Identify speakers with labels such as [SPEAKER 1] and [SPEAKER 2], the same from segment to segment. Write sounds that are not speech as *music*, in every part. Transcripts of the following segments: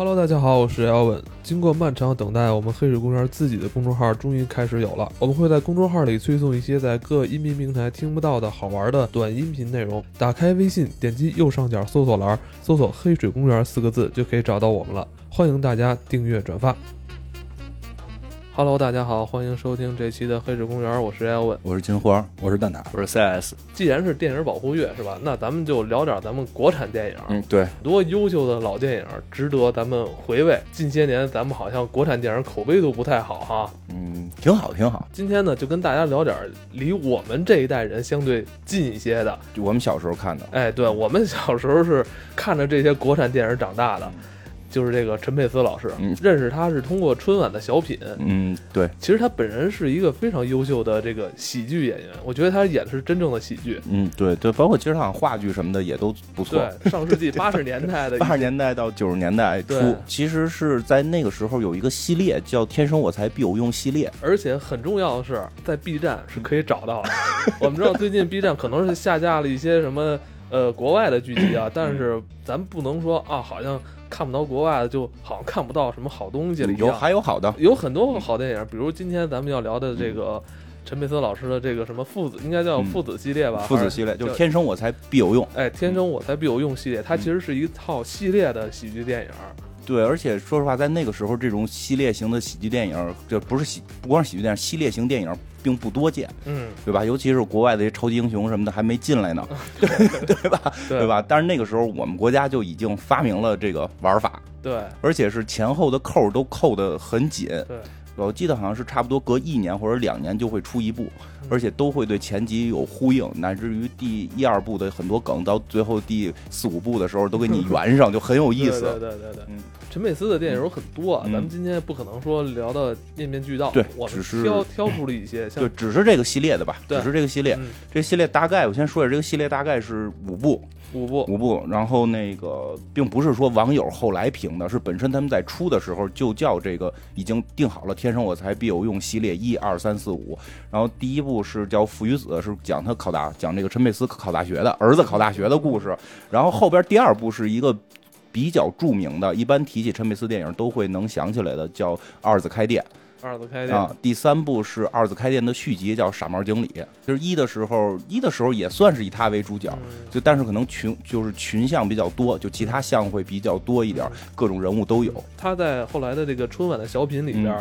[SPEAKER 1] Hello，大家好，我是 Elvin。经过漫长等待，我们黑水公园自己的公众号终于开始有了。我们会在公众号里推送一些在各音频平台听不到的好玩的短音频内容。打开微信，点击右上角搜索栏，搜索“黑水公园”四个字就可以找到我们了。欢迎大家订阅转发。Hello，大家好，欢迎收听这期的黑水公园，我是 Elvin。
[SPEAKER 2] 我是金花，我是蛋挞，
[SPEAKER 3] 我是 CS。
[SPEAKER 1] 既然是电影保护月是吧？那咱们就聊点咱们国产电影。
[SPEAKER 2] 嗯，对，
[SPEAKER 1] 很多优秀的老电影值得咱们回味。近些年咱们好像国产电影口碑都不太好哈。
[SPEAKER 2] 嗯，挺好，挺好。
[SPEAKER 1] 今天呢，就跟大家聊点离我们这一代人相对近一些的，
[SPEAKER 2] 就我们小时候看的。
[SPEAKER 1] 哎，对，我们小时候是看着这些国产电影长大的。就是这个陈佩斯老师，认识他是通过春晚的小品。
[SPEAKER 2] 嗯，对。
[SPEAKER 1] 其实他本人是一个非常优秀的这个喜剧演员，我觉得他演的是真正的喜剧。
[SPEAKER 2] 嗯，对对，包括其实好像话剧什么的也都不错。
[SPEAKER 1] 对，上世纪 *laughs* 八十年代的，*laughs*
[SPEAKER 2] 八十年代到九十年代初，其实是在那个时候有一个系列叫《天生我材必有用》系列，
[SPEAKER 1] 而且很重要的是在 B 站是可以找到的。*laughs* 我们知道最近 B 站可能是下架了一些什么呃国外的剧集啊，但是咱不能说啊，好像。看不到国外的，就好像看不到什么好东西了。
[SPEAKER 2] 有还有好的，
[SPEAKER 1] 有很多好电影，比如今天咱们要聊的这个陈佩斯老师的这个什么父子，应该叫父子系列吧？
[SPEAKER 2] 父子系列就是天生我材必有用。
[SPEAKER 1] 哎，天生我材必有用系列，它其实是一套系列的喜剧电影。
[SPEAKER 2] 对，而且说实话，在那个时候，这种系列型的喜剧电影，这不是喜，不光是喜剧电影，系列型电影并不多见，
[SPEAKER 1] 嗯，
[SPEAKER 2] 对吧？尤其是国外的超级英雄什么的还没进来呢，*laughs* 对吧？对吧？但是那个时候，我们国家就已经发明了这个玩法，
[SPEAKER 1] 对，
[SPEAKER 2] 而且是前后的扣都扣得很紧，
[SPEAKER 1] 对。
[SPEAKER 2] 我记得好像是差不多隔一年或者两年就会出一部，而且都会对前集有呼应，乃至于第一二部的很多梗，到最后第四五部的时候都给你 *laughs* 圆上，就很有意思。
[SPEAKER 1] 对对对对，嗯，陈佩斯的电影有很多啊，咱们今天不可能说聊到面面俱到，
[SPEAKER 2] 对，
[SPEAKER 1] 我
[SPEAKER 2] 只是
[SPEAKER 1] 挑挑出了一些，
[SPEAKER 2] 对，只是这个系列的吧，只是这个系列，这系列大概我先说一下，这个系列大概是五部。
[SPEAKER 1] 五部
[SPEAKER 2] 五部，然后那个并不是说网友后来评的，是本身他们在出的时候就叫这个已经定好了“天生我材必有用”系列一二三四五。然后第一部是叫《父与子》，是讲他考大，讲这个陈佩斯考大学的儿子考大学的故事。然后后边第二部是一个比较著名的，一般提起陈佩斯电影都会能想起来的，叫《二子开店》。
[SPEAKER 1] 二子开店
[SPEAKER 2] 啊，第三部是二子开店的续集，叫《傻帽经理》。就是一的时候，一的时候也算是以他为主角，就但是可能群就是群像比较多，就其他像会比较多一点，各种人物都有。
[SPEAKER 1] 他在后来的这个春晚的小品里边。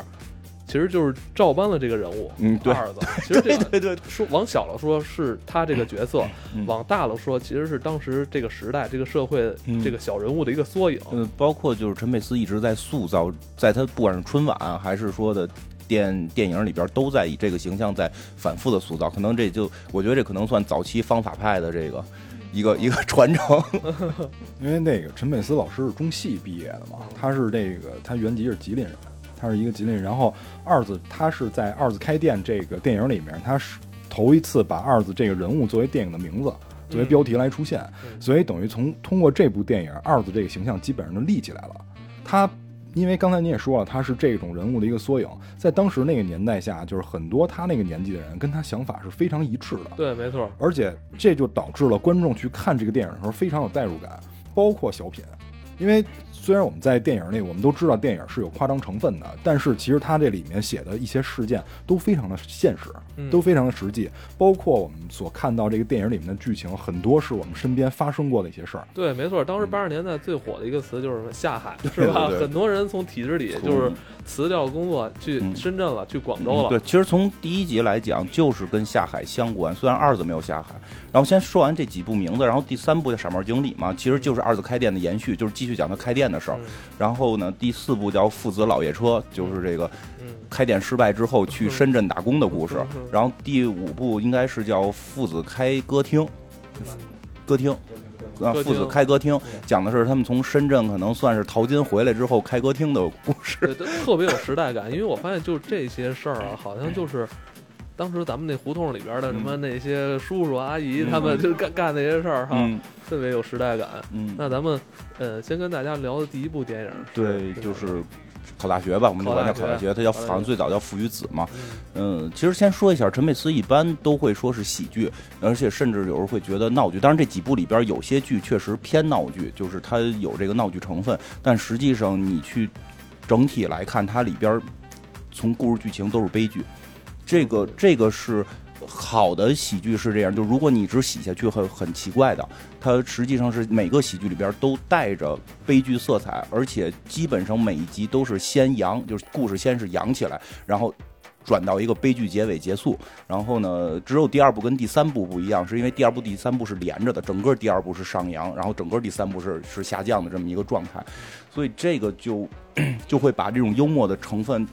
[SPEAKER 1] 其实就是照搬了这个人物，
[SPEAKER 2] 嗯，
[SPEAKER 1] 二子。*laughs* 其实这
[SPEAKER 2] 个对对，
[SPEAKER 1] 说往小了说是他这个角色，往大了说其实是当时这个时代、这个社会这个小人物的一个缩影。
[SPEAKER 2] 嗯，包括就是陈佩斯一直在塑造，在他不管是春晚还是说的电电影里边，都在以这个形象在反复的塑造。可能这就我觉得这可能算早期方法派的这个一个一个传承。*laughs*
[SPEAKER 4] 因为那个陈佩斯老师是中戏毕业的嘛，他是这个他原籍是吉林人。他是一个吉林人，然后二子他是在二子开店这个电影里面，他是头一次把二子这个人物作为电影的名字作为标题来出现，所以等于从通过这部电影，二子这个形象基本上就立起来了。他因为刚才你也说了，他是这种人物的一个缩影，在当时那个年代下，就是很多他那个年纪的人跟他想法是非常一致的。
[SPEAKER 1] 对，没错。
[SPEAKER 4] 而且这就导致了观众去看这个电影的时候非常有代入感，包括小品，因为。虽然我们在电影里，我们都知道电影是有夸张成分的，但是其实它这里面写的一些事件都非常的现实，都非常的实际。包括我们所看到这个电影里面的剧情，很多是我们身边发生过的一些事儿。
[SPEAKER 1] 对，没错，当时八十年代最火的一个词就是下海，是吧？很多人从体制里就是辞掉工作去深圳了，去广州了。
[SPEAKER 2] 对，其实从第一集来讲，就是跟下海相关。虽然二子没有下海。然后先说完这几部名字，然后第三部叫《傻帽经理》嘛，其实就是二子开店的延续，就是继续讲他开店的事儿。然后呢，第四部叫《父子老爷车》，就是这个开店失败之后去深圳打工的故事。然后第五部应该是叫《父子开歌厅》，歌厅啊，父子开歌厅，讲的是他们从深圳可能算是淘金回来之后开歌厅的故事，
[SPEAKER 1] 特别有时代感。因为我发现就这些事儿啊，好像就是。当时咱们那胡同里边的什么那些叔叔阿姨，他们就干干那些事儿哈，特别有时代感。
[SPEAKER 2] 嗯，
[SPEAKER 1] 那咱们呃，先跟大家聊的第一部电影，
[SPEAKER 2] 对，就是考大学吧，我们就管叫考大学，它叫好像最早叫父与子嘛。嗯，其实先说一下，陈佩斯一般都会说是喜剧，而且甚至有时候会觉得闹剧。当然这几部里边有些剧确实偏闹剧，就是它有这个闹剧成分，但实际上你去整体来看，它里边从故事剧情都是悲剧。这个这个是。好的喜剧是这样，就如果你一直喜下去，很很奇怪的。它实际上是每个喜剧里边都带着悲剧色彩，而且基本上每一集都是先扬，就是故事先是扬起来，然后转到一个悲剧结尾结束。然后呢，只有第二部跟第三部不一样，是因为第二部、第三部是连着的，整个第二部是上扬，然后整个第三部是是下降的这么一个状态，所以这个就 *clears throat* 就会把这种幽默的成分。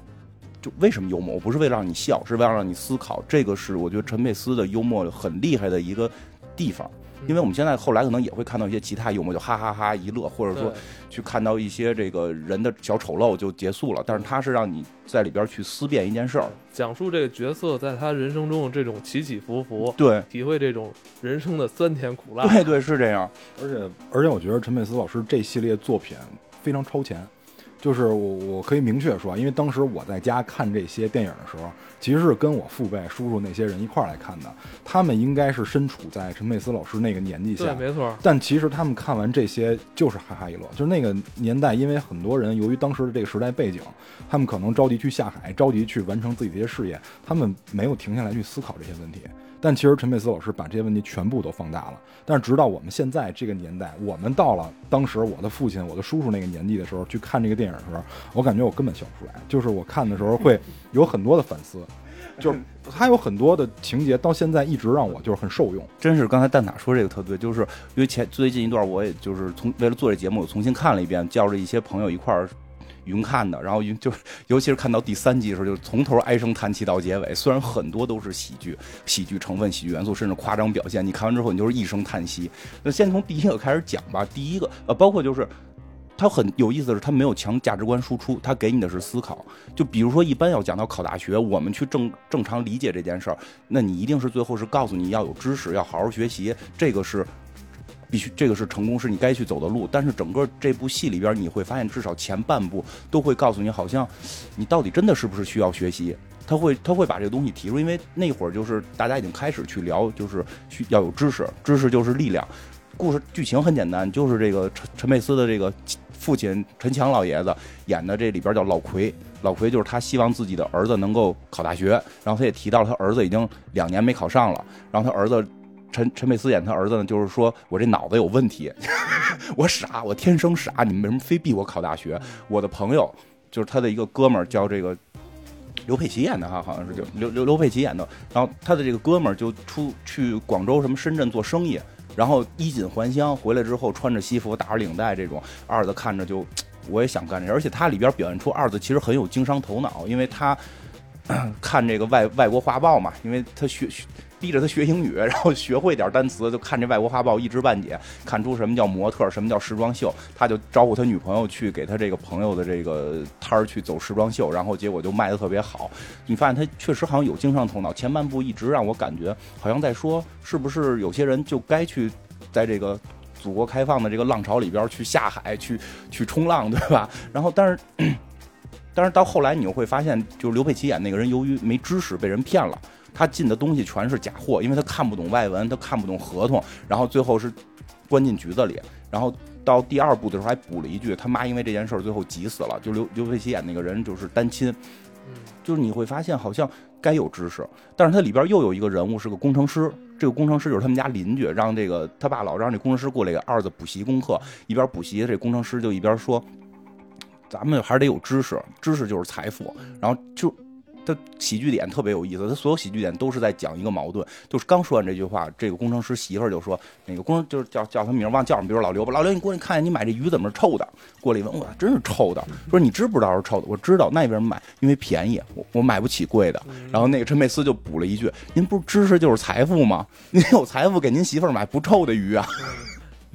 [SPEAKER 2] 为什么幽默？我不是为了让你笑，是为了让你思考。这个是我觉得陈佩斯的幽默很厉害的一个地方。因为我们现在后来可能也会看到一些其他幽默，就哈哈哈一乐，或者说去看到一些这个人的小丑陋就结束了。但是他是让你在里边去思辨一件事儿，
[SPEAKER 1] 讲述这个角色在他人生中的这种起起伏伏，
[SPEAKER 2] 对，
[SPEAKER 1] 体会这种人生的酸甜苦辣。
[SPEAKER 2] 对对是这样。
[SPEAKER 4] 而且而且我觉得陈佩斯老师这系列作品非常超前。就是我，我可以明确说，因为当时我在家看这些电影的时候，其实是跟我父辈、叔叔那些人一块儿来看的。他们应该是身处在陈佩斯老师那个年纪下，
[SPEAKER 1] 对，没错。
[SPEAKER 4] 但其实他们看完这些就是哈哈一乐。就是那个年代，因为很多人由于当时的这个时代背景，他们可能着急去下海，着急去完成自己的一些事业，他们没有停下来去思考这些问题。但其实陈佩斯老师把这些问题全部都放大了。但是直到我们现在这个年代，我们到了当时我的父亲、我的叔叔那个年纪的时候，去看这个电影的时候，我感觉我根本笑不出来。就是我看的时候会有很多的反思，就是他有很多的情节到现在一直让我就是很受用。
[SPEAKER 2] 真是刚才蛋塔说这个特对，就是因为前最近一段我也就是从为了做这节目，我重新看了一遍，叫着一些朋友一块儿。云看的，然后云 *laughs* 就尤其是看到第三集的时候，就从头唉声叹气到结尾。虽然很多都是喜剧、喜剧成分、喜剧元素，甚至夸张表现，你看完之后你就是一声叹息。那先从第一个开始讲吧。第一个呃，包括就是他很有意思的是，他没有强价值观输出，他给你的是思考。就比如说，一般要讲到考大学，我们去正正常理解这件事儿，那你一定是最后是告诉你要有知识，要好好学习，这个是。必须，这个是成功，是你该去走的路。但是整个这部戏里边，你会发现，至少前半部都会告诉你，好像你到底真的是不是需要学习。他会，他会把这个东西提出，因为那会儿就是大家已经开始去聊，就是需要有知识，知识就是力量。故事剧情很简单，就是这个陈陈佩斯的这个父亲陈强老爷子演的这里边叫老奎，老奎就是他希望自己的儿子能够考大学，然后他也提到了他儿子已经两年没考上了，然后他儿子。陈陈佩斯演他儿子呢，就是说我这脑子有问题，*laughs* 我傻，我天生傻，你们为什么非逼我考大学？我的朋友就是他的一个哥们儿，叫这个刘佩琦演的哈，好像是就刘刘刘佩琦演的。然后他的这个哥们儿就出去广州什么深圳做生意，然后衣锦还乡回来之后，穿着西服打着领带这种，二子看着就我也想干这，而且他里边表现出二子其实很有经商头脑，因为他 *coughs* 看这个外外国画报嘛，因为他学学。逼着他学英语，*laughs* 然后学会点单词，就看这外国画报一知半解，看出什么叫模特，什么叫时装秀，他就招呼他女朋友去给他这个朋友的这个摊儿去走时装秀，然后结果就卖的特别好。你发现他确实好像有经商头脑。前半部一直让我感觉好像在说，是不是有些人就该去在这个祖国开放的这个浪潮里边去下海去去冲浪，对吧？然后但是 *coughs* 但是到后来你又会发现，就是刘佩琦演那个人由于没知识被人骗了。他进的东西全是假货，因为他看不懂外文，他看不懂合同，然后最后是关进局子里。然后到第二部的时候还补了一句，他妈因为这件事儿最后急死了。就刘刘佩琦演那个人就是单亲，就是你会发现好像该有知识，但是他里边又有一个人物是个工程师，这个工程师就是他们家邻居，让这个他爸老让这工程师过来给二子补习功课，一边补习，这工程师就一边说，咱们还是得有知识，知识就是财富，然后就。他喜剧点特别有意思，他所有喜剧点都是在讲一个矛盾。就是刚说完这句话，这个工程师媳妇儿就说：“那个工程就是叫叫他名忘叫什么，比如老刘吧，老刘你过去看看，你买这鱼怎么是臭的？”过来一问，哇，真是臭的。说你知不知道是臭的？我知道，那为什么买？因为便宜，我我买不起贵的。然后那个陈佩斯就补了一句：“您不是知识就是财富吗？*laughs* 您有财富给您媳妇儿买不臭的鱼啊？”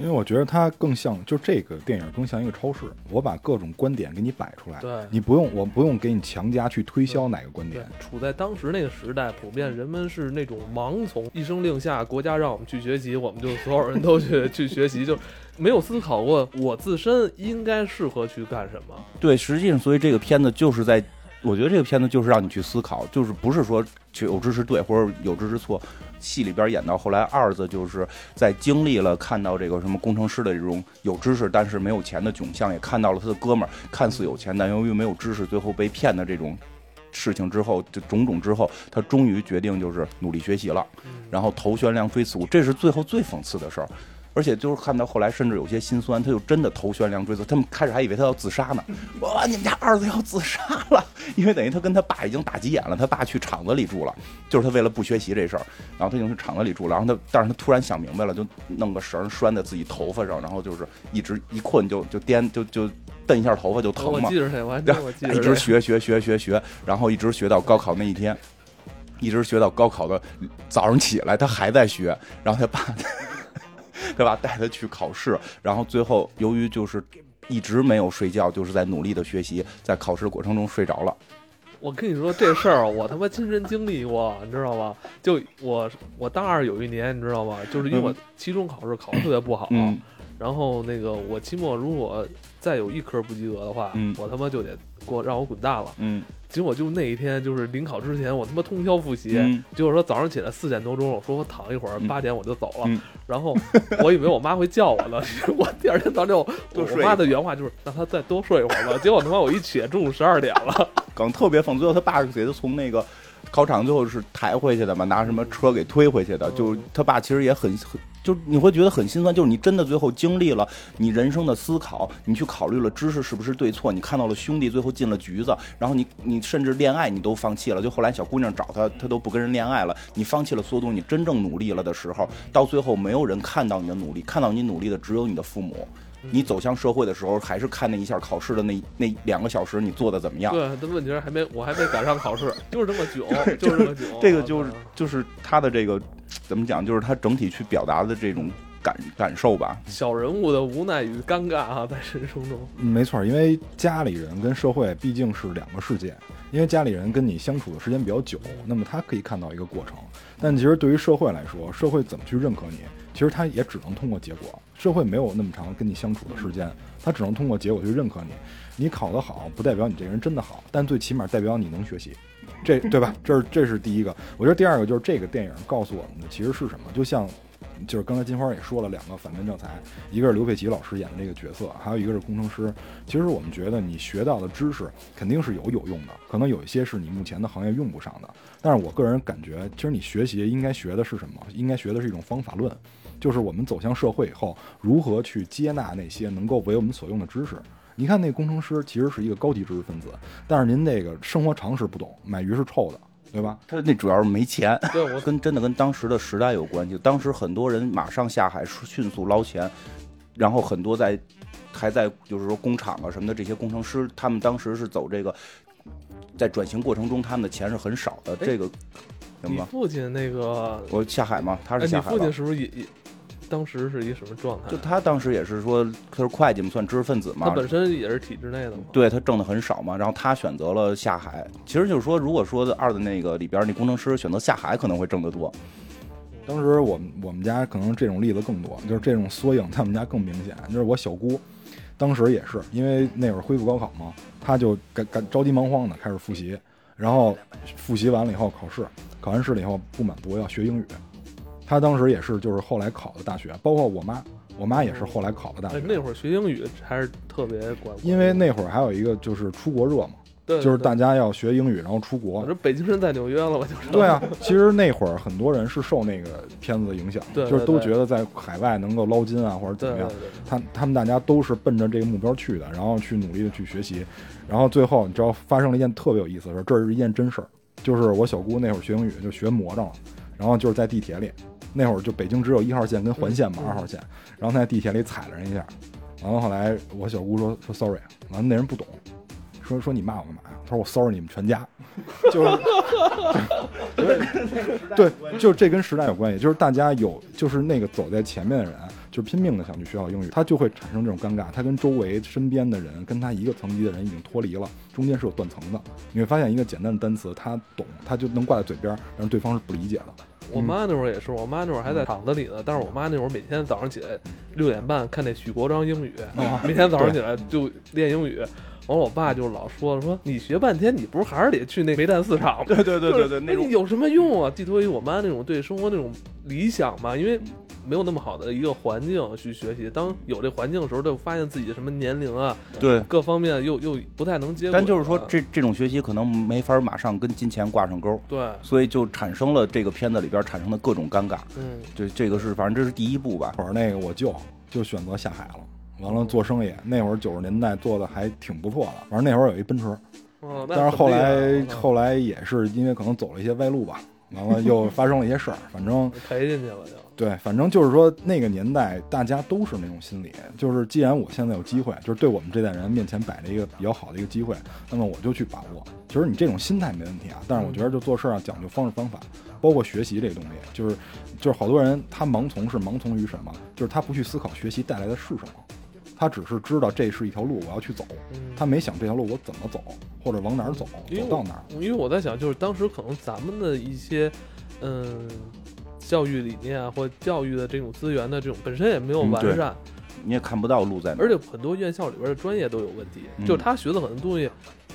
[SPEAKER 4] 因为我觉得它更像，就这个电影更像一个超市，我把各种观点给你摆出来，
[SPEAKER 1] 对
[SPEAKER 4] 你不用，我不用给你强加去推销哪个观点，，
[SPEAKER 1] 处在当时那个时代，普遍人们是那种盲从，一声令下，国家让我们去学习，我们就所有人都去去学习，就没有思考过我自身应该适合去干什么。
[SPEAKER 2] 对，实际上，所以这个片子就是在，我觉得这个片子就是让你去思考，就是不是说去有知识对或者有知识错。戏里边演到后来，二子就是在经历了看到这个什么工程师的这种有知识但是没有钱的窘相，也看到了他的哥们儿看似有钱但由于没有知识最后被骗的这种事情之后，就种种之后，他终于决定就是努力学习了，然后头悬梁锥刺股，这是最后最讽刺的事儿。而且就是看到后来，甚至有些心酸，他就真的头悬梁锥刺。他们开始还以为他要自杀呢，哇，你们家儿子要自杀了，因为等于他跟他爸已经打急眼了，他爸去厂子里住了，就是他为了不学习这事儿，然后他已经去厂子里住了，然后他，但是他突然想明白了，就弄个绳拴在自己头发上，然后就是一直一困就就颠就就蹬一下头发就疼嘛。
[SPEAKER 1] 我记，着这，我还
[SPEAKER 2] 然
[SPEAKER 1] 真我记着。
[SPEAKER 2] 一直学学学学学，然后一直学到高考那一天，一直学到高考的早上起来，他还在学，然后他爸，他爸带他去考试，然后最后由于就是一直没有睡觉，就是在努力的学习，在考试过程中睡着了。
[SPEAKER 1] 我跟你说这事儿，我他妈亲身经历过，你知道吗？就我我大二有一年，你知道吗？就是因为我期中考试考得特别不好，
[SPEAKER 2] 嗯
[SPEAKER 1] 然后那个我期末如果再有一科不及格的话，
[SPEAKER 2] 嗯
[SPEAKER 1] 我他妈就得给我让我滚蛋了。
[SPEAKER 2] 嗯
[SPEAKER 1] 结果就那一天，就是临考之前，我他妈通宵复习。
[SPEAKER 2] 嗯
[SPEAKER 1] 结果说早上起来四点多钟，我说我躺一会儿，
[SPEAKER 2] 嗯
[SPEAKER 1] 八点我就走了。
[SPEAKER 2] 嗯
[SPEAKER 1] 然后我以为我妈会叫我呢，*laughs* 我第二天早上我妈的原话就是让她再多睡一会儿吧。结果他妈我一起来中午十二点了。*laughs*
[SPEAKER 2] 梗特别讽，最后他爸是给他从那个考场最后是抬回去的嘛，拿什么车给推回去的，就他爸其实也很很。就你会觉得很心酸，就是你真的最后经历了你人生的思考，你去考虑了知识是不是对错，你看到了兄弟最后进了局子，然后你你甚至恋爱你都放弃了，就后来小姑娘找他，他都不跟人恋爱了，你放弃了所有东西，你真正努力了的时候，到最后没有人看到你的努力，看到你努力的只有你的父母。你走向社会的时候，还是看那一下考试的那那两个小时你做的怎么样？
[SPEAKER 1] 对，但问题是还没我还没赶上考试，就是这么久，*laughs* 就是这么久。
[SPEAKER 2] 这个就是就是他的这个怎么讲，就是他整体去表达的这种感感受吧。
[SPEAKER 1] 小人物的无奈与尴尬啊，在人生中。
[SPEAKER 4] 嗯没错，因为家里人跟社会毕竟是两个世界。因为家里人跟你相处的时间比较久，那么他可以看到一个过程。但其实对于社会来说，社会怎么去认可你，其实他也只能通过结果。社会没有那么长跟你相处的时间，他只能通过结果去认可你。你考得好，不代表你这个人真的好，但最起码代表你能学习，这 *laughs* 对吧？这是这是第一个。我觉得第二个就是这个电影告诉我们的其实是什么？就像。就是刚才金花也说了两个反面教材，一个是刘佩琦老师演的这个角色，还有一个是工程师。其实我们觉得你学到的知识肯定是有有用的，可能有一些是你目前的行业用不上的。但是我个人感觉，其实你学习应该学的是什么？应该学的是一种方法论，就是我们走向社会以后，如何去接纳那些能够为我们所用的知识。你看那工程师其实是一个高级知识分子，但是您那个生活常识不懂，买鱼是臭的，对吧？
[SPEAKER 2] 他那主要是没钱，*laughs*
[SPEAKER 1] 对我
[SPEAKER 2] 跟真的跟当时的时代有关系。当时很多人马上下海，迅速捞钱，然后很多在还在就是说工厂啊什么的这些工程师，他们当时是走这个，在转型过程中，他们的钱是很少的。这个什
[SPEAKER 1] 你
[SPEAKER 2] 么？
[SPEAKER 1] 父亲那个，
[SPEAKER 2] 我下海吗？他
[SPEAKER 1] 哎，
[SPEAKER 2] 是下海吧
[SPEAKER 1] 你父亲？是不是也也当时是一个什么状态
[SPEAKER 2] 就？他当时也是说他是会计嘛，算知识分子嘛。
[SPEAKER 1] 他本身也是体制内的嘛。
[SPEAKER 2] 对他挣的很少嘛，然后他选择了下海。其实就是说，如果说二的那个里边那工程师选择下海，可能会挣得多。
[SPEAKER 4] 当时我们我们家可能这种例子更多，就是这种缩影，他们家更明显。就是我小姑，当时也是因为那会儿恢复高考嘛，她就赶赶着急忙慌的开始复习，然后复习完了以后考试，考完试了以后不满足要学英语。她当时也是就是后来考的大学，包括我妈，我妈也是后来考的大
[SPEAKER 1] 哎
[SPEAKER 4] 学，，
[SPEAKER 1] 那会儿学英语还是特别管，
[SPEAKER 4] 因为那会儿还有一个就是出国热嘛，
[SPEAKER 1] 对
[SPEAKER 4] 就是大
[SPEAKER 1] 家，
[SPEAKER 4] 要学英语然后出国
[SPEAKER 1] 我。这北京人在纽约了，我就是。
[SPEAKER 4] 对啊，其实那会儿很多人是受那个片子的影响，就是都觉得在海外能够捞金啊，或者怎么样。他他们大家都是奔着这个目标去的，然后去努力的去学习，然后最后你知道发生了一件特别有意思的事，这是一件真事儿，就是我小姑那会儿学英语就学魔怔了，然后就是在地铁里，那会儿就北京只有一号线跟环线嘛，
[SPEAKER 1] 嗯
[SPEAKER 4] 二号线，然后他在地铁里踩了人一下，然后后来我小姑说说 sorry，完了那人不懂，说说你骂我干嘛呀？他说我 sorry 你们全家，就是 *laughs* 对，就这跟时代有关系，就是大家有就是那个走在前面的人，就是拼命的想去学好英语，他就会产生这种尴尬，他跟周围身边的人跟他一个层级的人已经脱离了，中间是有断层的。你会发现一个简单的单词，他懂，他就能挂在嘴边，但是对方是不理解的。
[SPEAKER 1] 我妈那会儿也是，我妈那会儿还在厂子里呢，但是我妈那会儿每天早上起来六点半看那许国璋英语，每天早上起来就练英语。完了，我爸就老说说你学半天，你不是还是得去那煤炭市场吗？*laughs*
[SPEAKER 2] 对对对对对，那种
[SPEAKER 1] 有什么用啊？寄托于我妈那种对生活那种理想嘛，因为没有那么好的一个环境去学习。当有这环境的时候，就发现自己什么年龄啊，
[SPEAKER 2] 对
[SPEAKER 1] 各方面又又不太能接。
[SPEAKER 2] 但就是说，这这种学习可能没法马上跟金钱挂上钩，
[SPEAKER 1] 对，
[SPEAKER 2] 所以就产生了这个片子里边产生的各种尴尬。
[SPEAKER 1] 嗯，
[SPEAKER 2] 这这个是反正这是第一步吧。
[SPEAKER 4] 会儿那个我舅就选择下海了。完了做生意，那会儿九十年代做的还挺不错的。反正那会儿有一奔驰，但是后来后来也是因为可能走了一些歪路吧，完了又发生了一些事儿，反正 *laughs*
[SPEAKER 1] 赔进去了就。
[SPEAKER 4] 对，反正就是说那个年代大家都是那种心理，就是既然我现在有机会，就是对我们这代人面前摆着一个比较好的一个机会，那么我就去把握。其实你这种心态没问题啊，但是我觉得就做事儿啊讲究方式方法，包括学习这个东西，就是就是好多人他盲从是盲从于什么？就是他不去思考学习带来的是什么。他只是知道这是一条路，我要去走。他没想这条路我怎么走，或者往哪儿走，走到哪儿。
[SPEAKER 1] 因为我在想，就是当时可能咱们的一些，嗯，教育理念啊，或教育的这种资源的这种本身也没有完善，
[SPEAKER 2] 你也看不到路在哪。
[SPEAKER 1] 而且很多院校里边的专业都有问题，就是他学的很多东西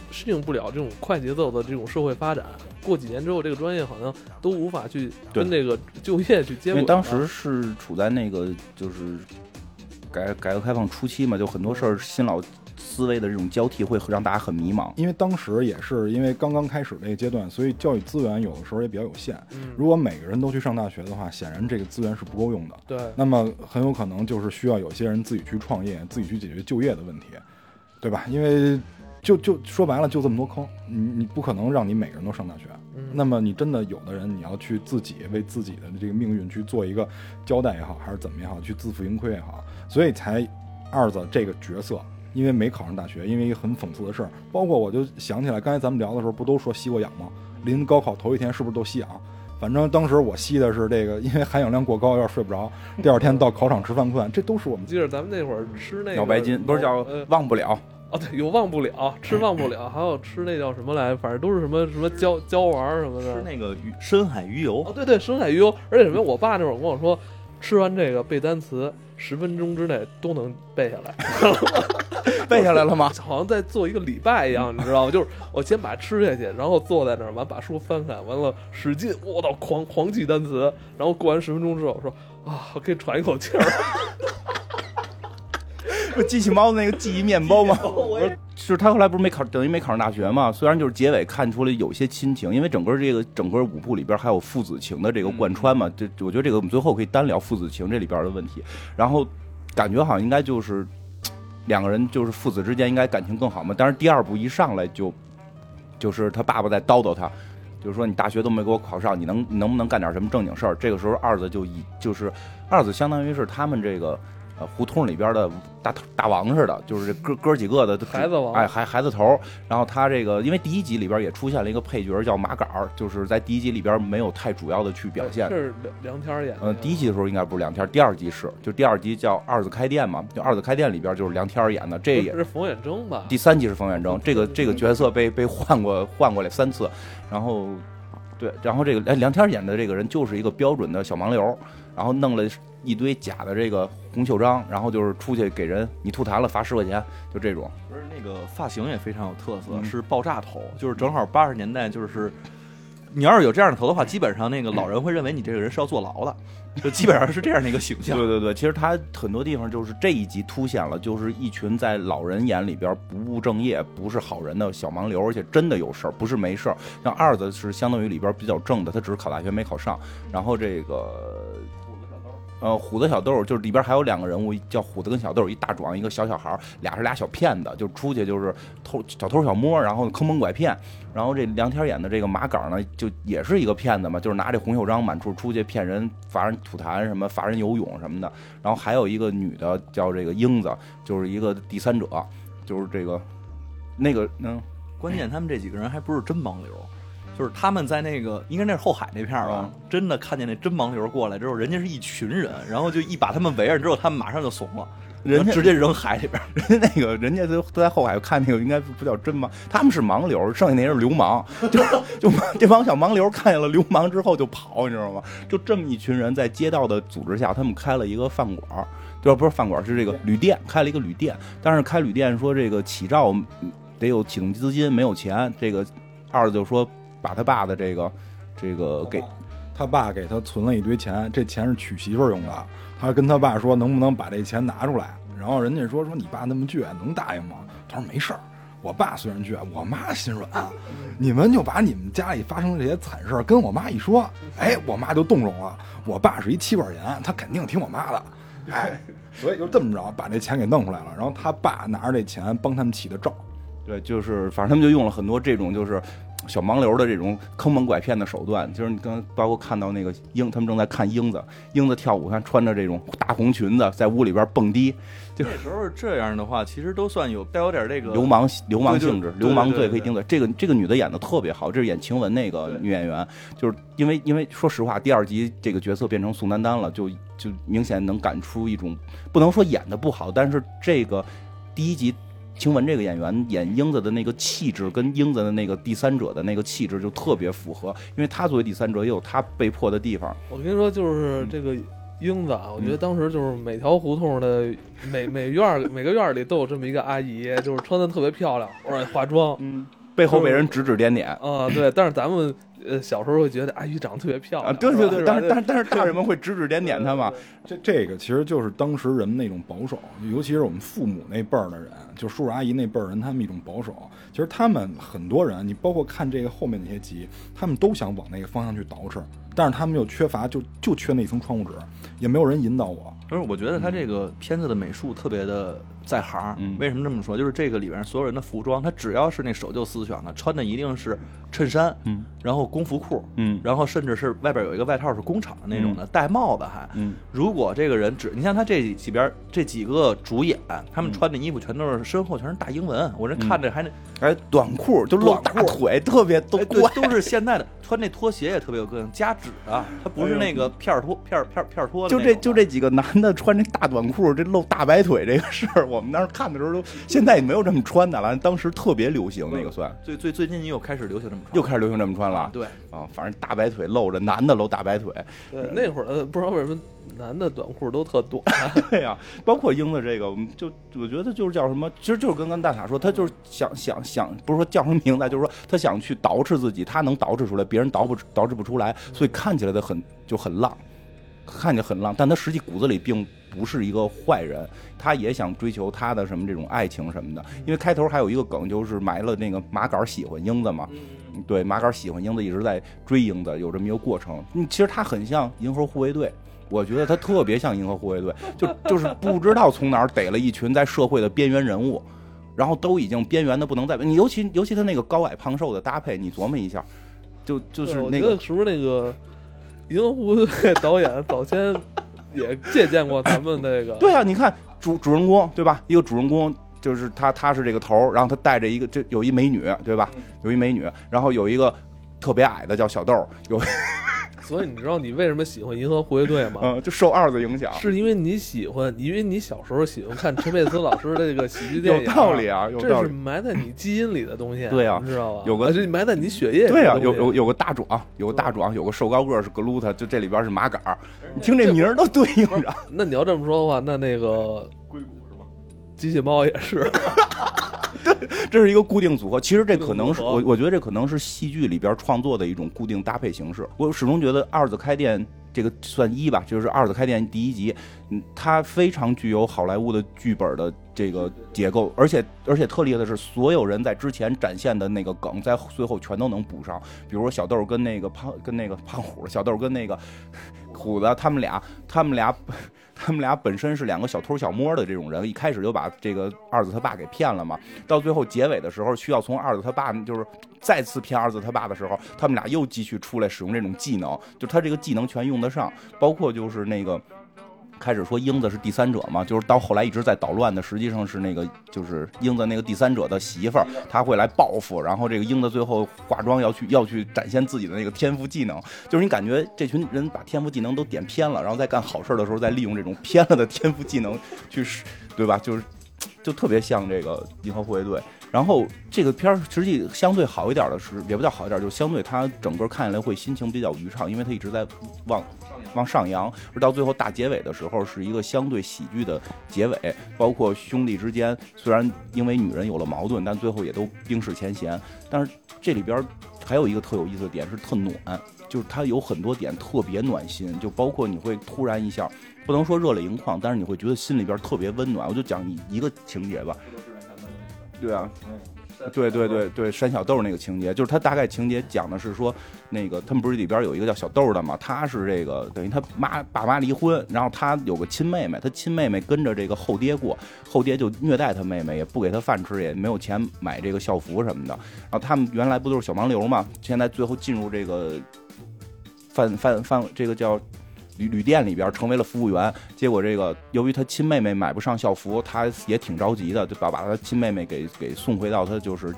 [SPEAKER 1] 适应不了这种快节奏的这种社会发展。过几年之后，这个专业好像都无法去跟这个就业去接轨。
[SPEAKER 2] 因为当时是处在那个就是。改改革开放初期嘛，就很多事儿新老思维的这种交替会让大家很迷茫。
[SPEAKER 4] 因为当时也是因为刚刚开始那个阶段，所以教育资源有的时候也比较有限。如果每个人都去上大学的话，显然这个资源是不够用的。
[SPEAKER 1] 对，
[SPEAKER 4] 那么很有可能就是需要有些人自己去创业，自己去解决就业的问题，对吧？因为就就说白了，就这么多坑，你你不可能让你每个人都上大学。那么你真的有的人，你要去自己为自己的这个命运去做一个交代也好，还是怎么也好，去自负盈亏也好。所以才二子这个角色，因为没考上大学，因为一个很讽刺的事儿。包括我就想起来，刚才咱们聊的时候，不都说吸过氧吗？临高考头一天是不是都吸氧？反正当时我吸的是这个，因为含氧量过高，有点睡不着。第二天到考场吃饭困，这都是我们
[SPEAKER 1] 记得咱们那会儿吃那个
[SPEAKER 2] 脑白金，不是叫忘不了
[SPEAKER 1] 哦，对，有忘不了，吃忘不了，还有吃那叫什么来，反正都是什么什么胶胶丸什么的。
[SPEAKER 3] 吃那个鱼深海鱼油。
[SPEAKER 1] 哦，对对，深海鱼油，而且什么，我爸那会儿跟我说。吃完这个背单词，十分钟之内都能背下来，*laughs*
[SPEAKER 2] 背下来了吗？*laughs*
[SPEAKER 1] 好像在做一个礼拜一样，你知道吗？就是我先把它吃下去，然后坐在那儿，完把书翻开，完了使劲，我操，狂狂记单词，然后过完十分钟之后说啊，可以喘一口气儿。*laughs*
[SPEAKER 2] 不机器猫的那个记忆面包吗？*laughs* 我是他后来不是没考，等于没考上大学嘛。虽然就是结尾看出来有些亲情，因为整个这个整个五部里边还有父子情的这个贯穿嘛。这我觉得这个我们最后可以单聊父子情这里边的问题。然后感觉好像应该就是两个人就是父子之间应该感情更好嘛。但是第二部一上来就就是他爸爸在叨叨他，就是说你大学都没给我考上，你能能不能干点什么正经事儿？这个时候二子就以就是二子相当于是他们这个。呃，胡同里边的大大王似的，就是这哥哥几个的
[SPEAKER 1] 孩子王，
[SPEAKER 2] 哎，孩孩子头。然后他这个，因为第一集里边也出现了一个配角叫马杆儿，就是在第一集里边没有太主要的去表现。
[SPEAKER 1] 是梁梁天演。
[SPEAKER 2] 嗯，第一集的时候应该不是梁天，第二集是，就第二集叫二子开店嘛，就二子开店里边就是梁天演的，这也
[SPEAKER 1] 是冯远征吧？
[SPEAKER 2] 第三集是冯远征，这个这个角色被被换过换过来三次，然后对，然后这个哎梁天演的这个人就是一个标准的小盲流，然后弄了。一堆假的这个红袖章，然后就是出去给人你吐痰了罚十块钱，就这种。
[SPEAKER 3] 不是那个发型也非常有特色，是爆炸头，就是正好八十年代，就是你要是有这样的头的话，基本上那个老人会认为你这个人是要坐牢的，就基本上是这样的一个形象。*laughs*
[SPEAKER 2] 对对对，其实他很多地方就是这一集凸显了，就是一群在老人眼里边不务正业、不是好人的小盲流，而且真的有事儿，不是没事儿。像二子是相当于里边比较正的，他只是考大学没考上，然后这个。呃，虎子小豆就是里边还有两个人物，叫虎子跟小豆，一大壮一个小小孩俩是俩小骗子，就出去就是偷小偷小摸，然后坑蒙拐骗。然后这梁天演的这个马杆呢，就也是一个骗子嘛，就是拿这红袖章满处出去骗人，罚人吐痰什么，罚人游泳什么的。然后还有一个女的叫这个英子，就是一个第三者，就是这个那个嗯，
[SPEAKER 3] 关键他们这几个人还不是真盲流。就是他们在那个应该那是后海那片儿吧，
[SPEAKER 2] 嗯
[SPEAKER 3] 真的看见那真盲流过来之后，人家是一群人，然后就一把他们围着之后，他们马上就怂了，
[SPEAKER 2] 人家
[SPEAKER 3] 直接扔海里边儿。
[SPEAKER 2] 人家那个人家都都在后海看那个，应该不叫真盲，他们是盲流，剩下那人是流氓。*laughs* 就就这帮小盲流看见了流氓之后就跑，你知道吗？就这么一群人在街道的组织下，他们开了一个饭馆儿，对吧？不是饭馆儿，是这个旅店，开了一个旅店。但是开旅店说这个起照嗯得有启动资金，没有钱。这个二子就说把他爸的这个这个给
[SPEAKER 4] 他爸给他存了一堆钱，这钱是娶媳妇儿用的。他跟他爸说能不能把这钱拿出来，然后人家说说你爸那么倔，能答应吗？他说没事儿，我爸虽然倔，我妈心软，你们就把你们家里发生的这些惨事儿跟我妈一说，哎，我妈就动容了。我爸是一妻管严，他肯定听我妈的，哎，所以就这么着把这钱给弄出来了。然后他爸拿着这钱帮他们起的照，
[SPEAKER 2] 对，就是反正他们就用了很多这种就是小盲流的这种坑蒙拐骗的手段。就是你刚包括看到那个英，他们正在看英子，英子跳舞，看穿着这种大红裙子在屋里边蹦迪，就
[SPEAKER 3] 那时候这样的话，其实都算有带有点这个
[SPEAKER 2] 流氓流氓性质，流氓罪可以定罪。这个这个女的演的特别好，这是演晴雯那个女演员，就是因为因为说实话，第二集这个角色变成宋丹丹了，就就明显能感出一种不能说演的不好，但是这个第一集。晴雯这个演员演英子的那个气质，跟英子的那个第三者的那个气质就特别符合，因为她作为第三者也有她被迫的地方。
[SPEAKER 1] 我跟你说，就是这个英子啊，我觉得当时就是每条胡同的每每院 *laughs* 每个院里都有这么一个阿姨，就是穿的特别漂亮，而且化妆。
[SPEAKER 2] 嗯，背后被人指指点点。
[SPEAKER 1] 啊，对。但是咱们呃小时候会觉得阿姨长得特别漂亮
[SPEAKER 2] 啊，
[SPEAKER 1] 亮，
[SPEAKER 2] 对对对，但是但
[SPEAKER 1] 是
[SPEAKER 2] 是但是大人们 *laughs* 会指指点点她嘛，
[SPEAKER 4] 这这个其实就是当时人们那种保守，尤其是我们父母那辈儿的人，就叔叔阿姨那辈儿人，他们一种保守。其实他们很多人，你包括看这个后面那些集，他们都想往那个方向去捯饬，但是他们又缺乏，就就缺那一层窗户纸，也没有人引导我。
[SPEAKER 3] 不是，我觉得他这个片子的美术特别的在行。
[SPEAKER 2] 嗯
[SPEAKER 3] 为什么这么说？就是这个里边所有人的服装，他只要是那守旧思想的，穿的一定是衬衫，
[SPEAKER 2] 嗯，
[SPEAKER 3] 然后工服裤，
[SPEAKER 2] 嗯
[SPEAKER 3] 然后甚至是外边有一个外套是工厂的那种的，戴帽子还。
[SPEAKER 2] 嗯
[SPEAKER 3] 如果这个人只，你像他这几边这几个主演，他们穿的衣服全都是身后全是大英文，我这看着还那
[SPEAKER 2] 哎，短裤就露大
[SPEAKER 3] 短裤
[SPEAKER 2] 腿，特别都
[SPEAKER 3] 哎，对
[SPEAKER 2] 怪，，
[SPEAKER 3] 都是现在的，穿那拖鞋也特别有个性，加纸的，他不是那个片儿拖片儿片儿片儿拖的
[SPEAKER 2] 就这就这几个男的穿这大短裤，这露大白腿这个事儿，我们当时看的时候都，现在也没有这么穿的了，当时特别流行那个算，
[SPEAKER 3] 最最最近又开始流行这么穿，
[SPEAKER 2] 又开始流行这么穿了。
[SPEAKER 3] 啊，对，
[SPEAKER 2] 啊，反正大白腿露着，男的露大白腿，
[SPEAKER 1] 对那会儿的不知道为什么男的短裤都特短，*laughs*
[SPEAKER 2] 对呀、包括英子这个，我们就我觉得就是叫什么，其实就是跟跟大傻说，他就是想想想，不是说叫什么名字，就是说他想去捯饬自己，他能捯饬出来，别人捯不捯饬不出来，所以看起来的很就很浪，看起来很浪，但他实际骨子里并不是一个坏人，他也想追求他的什么这种爱情什么的。因为开头还有一个梗，就是埋了那个麻杆喜欢英子嘛，对，麻杆喜欢英子，一直在追英子，有这么一个过程。嗯，其实他很像银河护卫队。我觉得他特别像银河护卫队，就就是不知道从哪儿逮了一群在社会的边缘人物，然后都已经边缘的不能再你尤其尤其他那个高矮胖瘦的搭配，你琢磨一下，就就是那个
[SPEAKER 1] 是不是那个银河护卫队导演早先也借鉴过咱们那个？*laughs*
[SPEAKER 2] 对啊，你看主主人公对吧？一个主人公就是他，他是这个头，然后他带着一个这有一美女对吧？有一美女，然后有一个特别矮的叫小豆，有
[SPEAKER 1] 所以你知道你为什么喜欢银河护卫队吗？
[SPEAKER 2] 嗯，就受二子影响，
[SPEAKER 1] 是因为你喜欢，因为你小时候喜欢看陈佩斯老师的这个喜剧电影有，
[SPEAKER 2] 道理啊，有道理这是。
[SPEAKER 1] 埋在你基因里的东西，*laughs*
[SPEAKER 2] 对啊
[SPEAKER 1] 你知道吧？
[SPEAKER 2] 有个
[SPEAKER 1] 啊这埋在你血液里的
[SPEAKER 2] 对啊，有有有个大壮，有个大壮，有个瘦高个儿是格鲁特，就这里边是麻杆儿，你听这名儿都对应着。
[SPEAKER 1] 那你要这么说的话，那那个
[SPEAKER 3] 硅谷是吧？
[SPEAKER 1] 机器猫也是，*laughs* *laughs*
[SPEAKER 2] 这是一个固定组合，其实这可能是我我觉得这可能是戏剧里边创作的一种固定搭配形式。我始终觉得二子开店这个算一吧，就是二子开店第一集，嗯，它非常具有好莱坞的剧本的这个结构，而且而且特厉害的是，所有人在之前展现的那个梗，在最后全都能补上。比如说小豆跟那个胖跟那个胖虎，小豆跟那个 *laughs* 虎子，他们俩他们俩。他们俩本身是两个小偷小摸的这种人，一开始就把这个二子他爸给骗了嘛。到最后结尾的时候，需要从二子他爸就是再次骗二子他爸的时候，他们俩又继续出来使用这种技能，就他这个技能全用得上，包括就是那个开始说英子是第三者嘛，就是到后来一直在捣乱的，实际上是那个就是英子那个第三者的媳妇儿，她会来报复，然后这个英子最后化妆要去要去展现自己的那个天赋技能，就是你感觉这群人把天赋技能都点偏了，然后在干好事的时候再利用这种偏了的天赋技能去，对吧？就是就特别像这个银河护卫队。然后这个片儿实际相对好一点的是，也不叫好一点，就相对它整个看起来会心情比较愉畅，因为它一直在往往上扬，而到最后大结尾的时候是一个相对喜剧的结尾，包括兄弟之间虽然因为女人有了矛盾，但最后也都冰释前嫌。但是这里边还有一个特有意思的点是特暖，就是它有很多点特别暖心，就包括你会突然一下，不能说热泪盈眶，但是你会觉得心里边特别温暖。我就讲一一个情节吧。对啊，对对对对，山小豆那个情节，就是他大概情节讲的是说，那个他们不是里边有一个叫小豆的嘛，他是这个等于他妈爸妈离婚，然后他有个亲妹妹，他亲妹妹跟着这个后爹过，后爹就虐待他妹妹，也不给他饭吃，也没有钱买这个校服什么的，然后他们原来不都是小盲流嘛，现在最后进入这个犯犯犯这个叫。旅旅店里边成为了服务员，结果这个由于他亲妹妹买不上校服，他也挺着急的，就把把他亲妹妹给给送回到他就是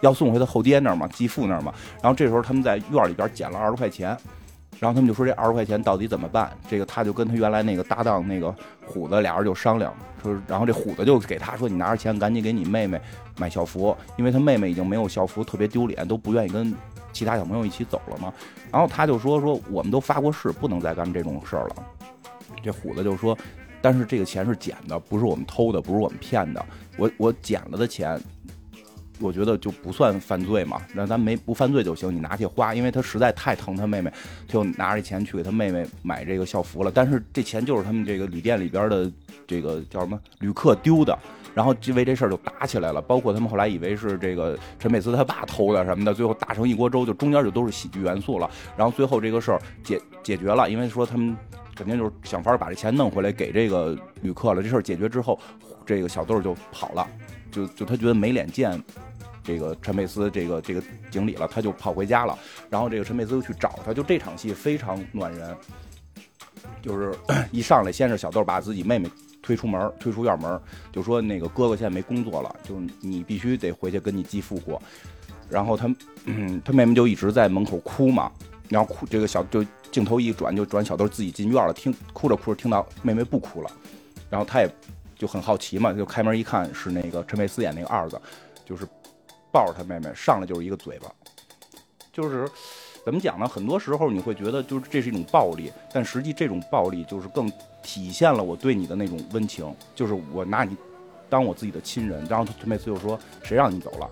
[SPEAKER 2] 要送回他后爹那儿嘛，继父那儿嘛。然后这时候他们在院里边捡了二十块钱，然后他们就说这二十块钱到底怎么办？这个他就跟他原来那个搭档那个虎子俩人就商量，说然后这虎子就给他说你拿着钱赶紧给你妹妹买校服，因为他妹妹已经没有校服，特别丢脸，都不愿意跟。其他小朋友一起走了嘛，然后他就说说我们都发过誓，不能再干这种事儿了。这虎子就说，但是这个钱是捡的，不是我们偷的，不是我们骗的。我我捡了的钱，我觉得就不算犯罪嘛，让咱没不犯罪就行，你拿去花。因为他实在太疼他妹妹，他就拿着钱去给他妹妹买这个校服了。但是这钱就是他们这个旅店里边的这个叫什么旅客丢的。然后因为这事儿就打起来了，包括他们后来以为是这个陈佩斯他爸偷的什么的，最后打成一锅粥，就中间就都是喜剧元素了。然后最后这个事儿解解决了，因为说他们肯定就是想法把这钱弄回来给这个旅客了。这事儿解决之后，这个小豆就跑了，就就他觉得没脸见这个陈佩斯这个这个经理了，他就跑回家了。然后这个陈佩斯又去找他，就这场戏非常暖人，就是 *clears throat* 一上来先是小豆把自己妹妹。推出门，推出院门，就说那个哥哥现在没工作了，就你必须得回去跟你继父过。然后他，*clears throat* 他妹妹就一直在门口哭嘛，然后哭，这个小就镜头一转就转小豆自己进院了，听哭着哭着听到妹妹不哭了，然后他也就很好奇嘛，就开门一看是那个陈佩斯演那个二子，就是抱着他妹妹上来就是一个嘴巴，就是怎么讲呢？很多时候你会觉得就是这是一种暴力，但实际这种暴力就是更。体现了我对你的那种温情，就是我拿你当我自己的亲人。然后他每次又说：“谁让你走了？”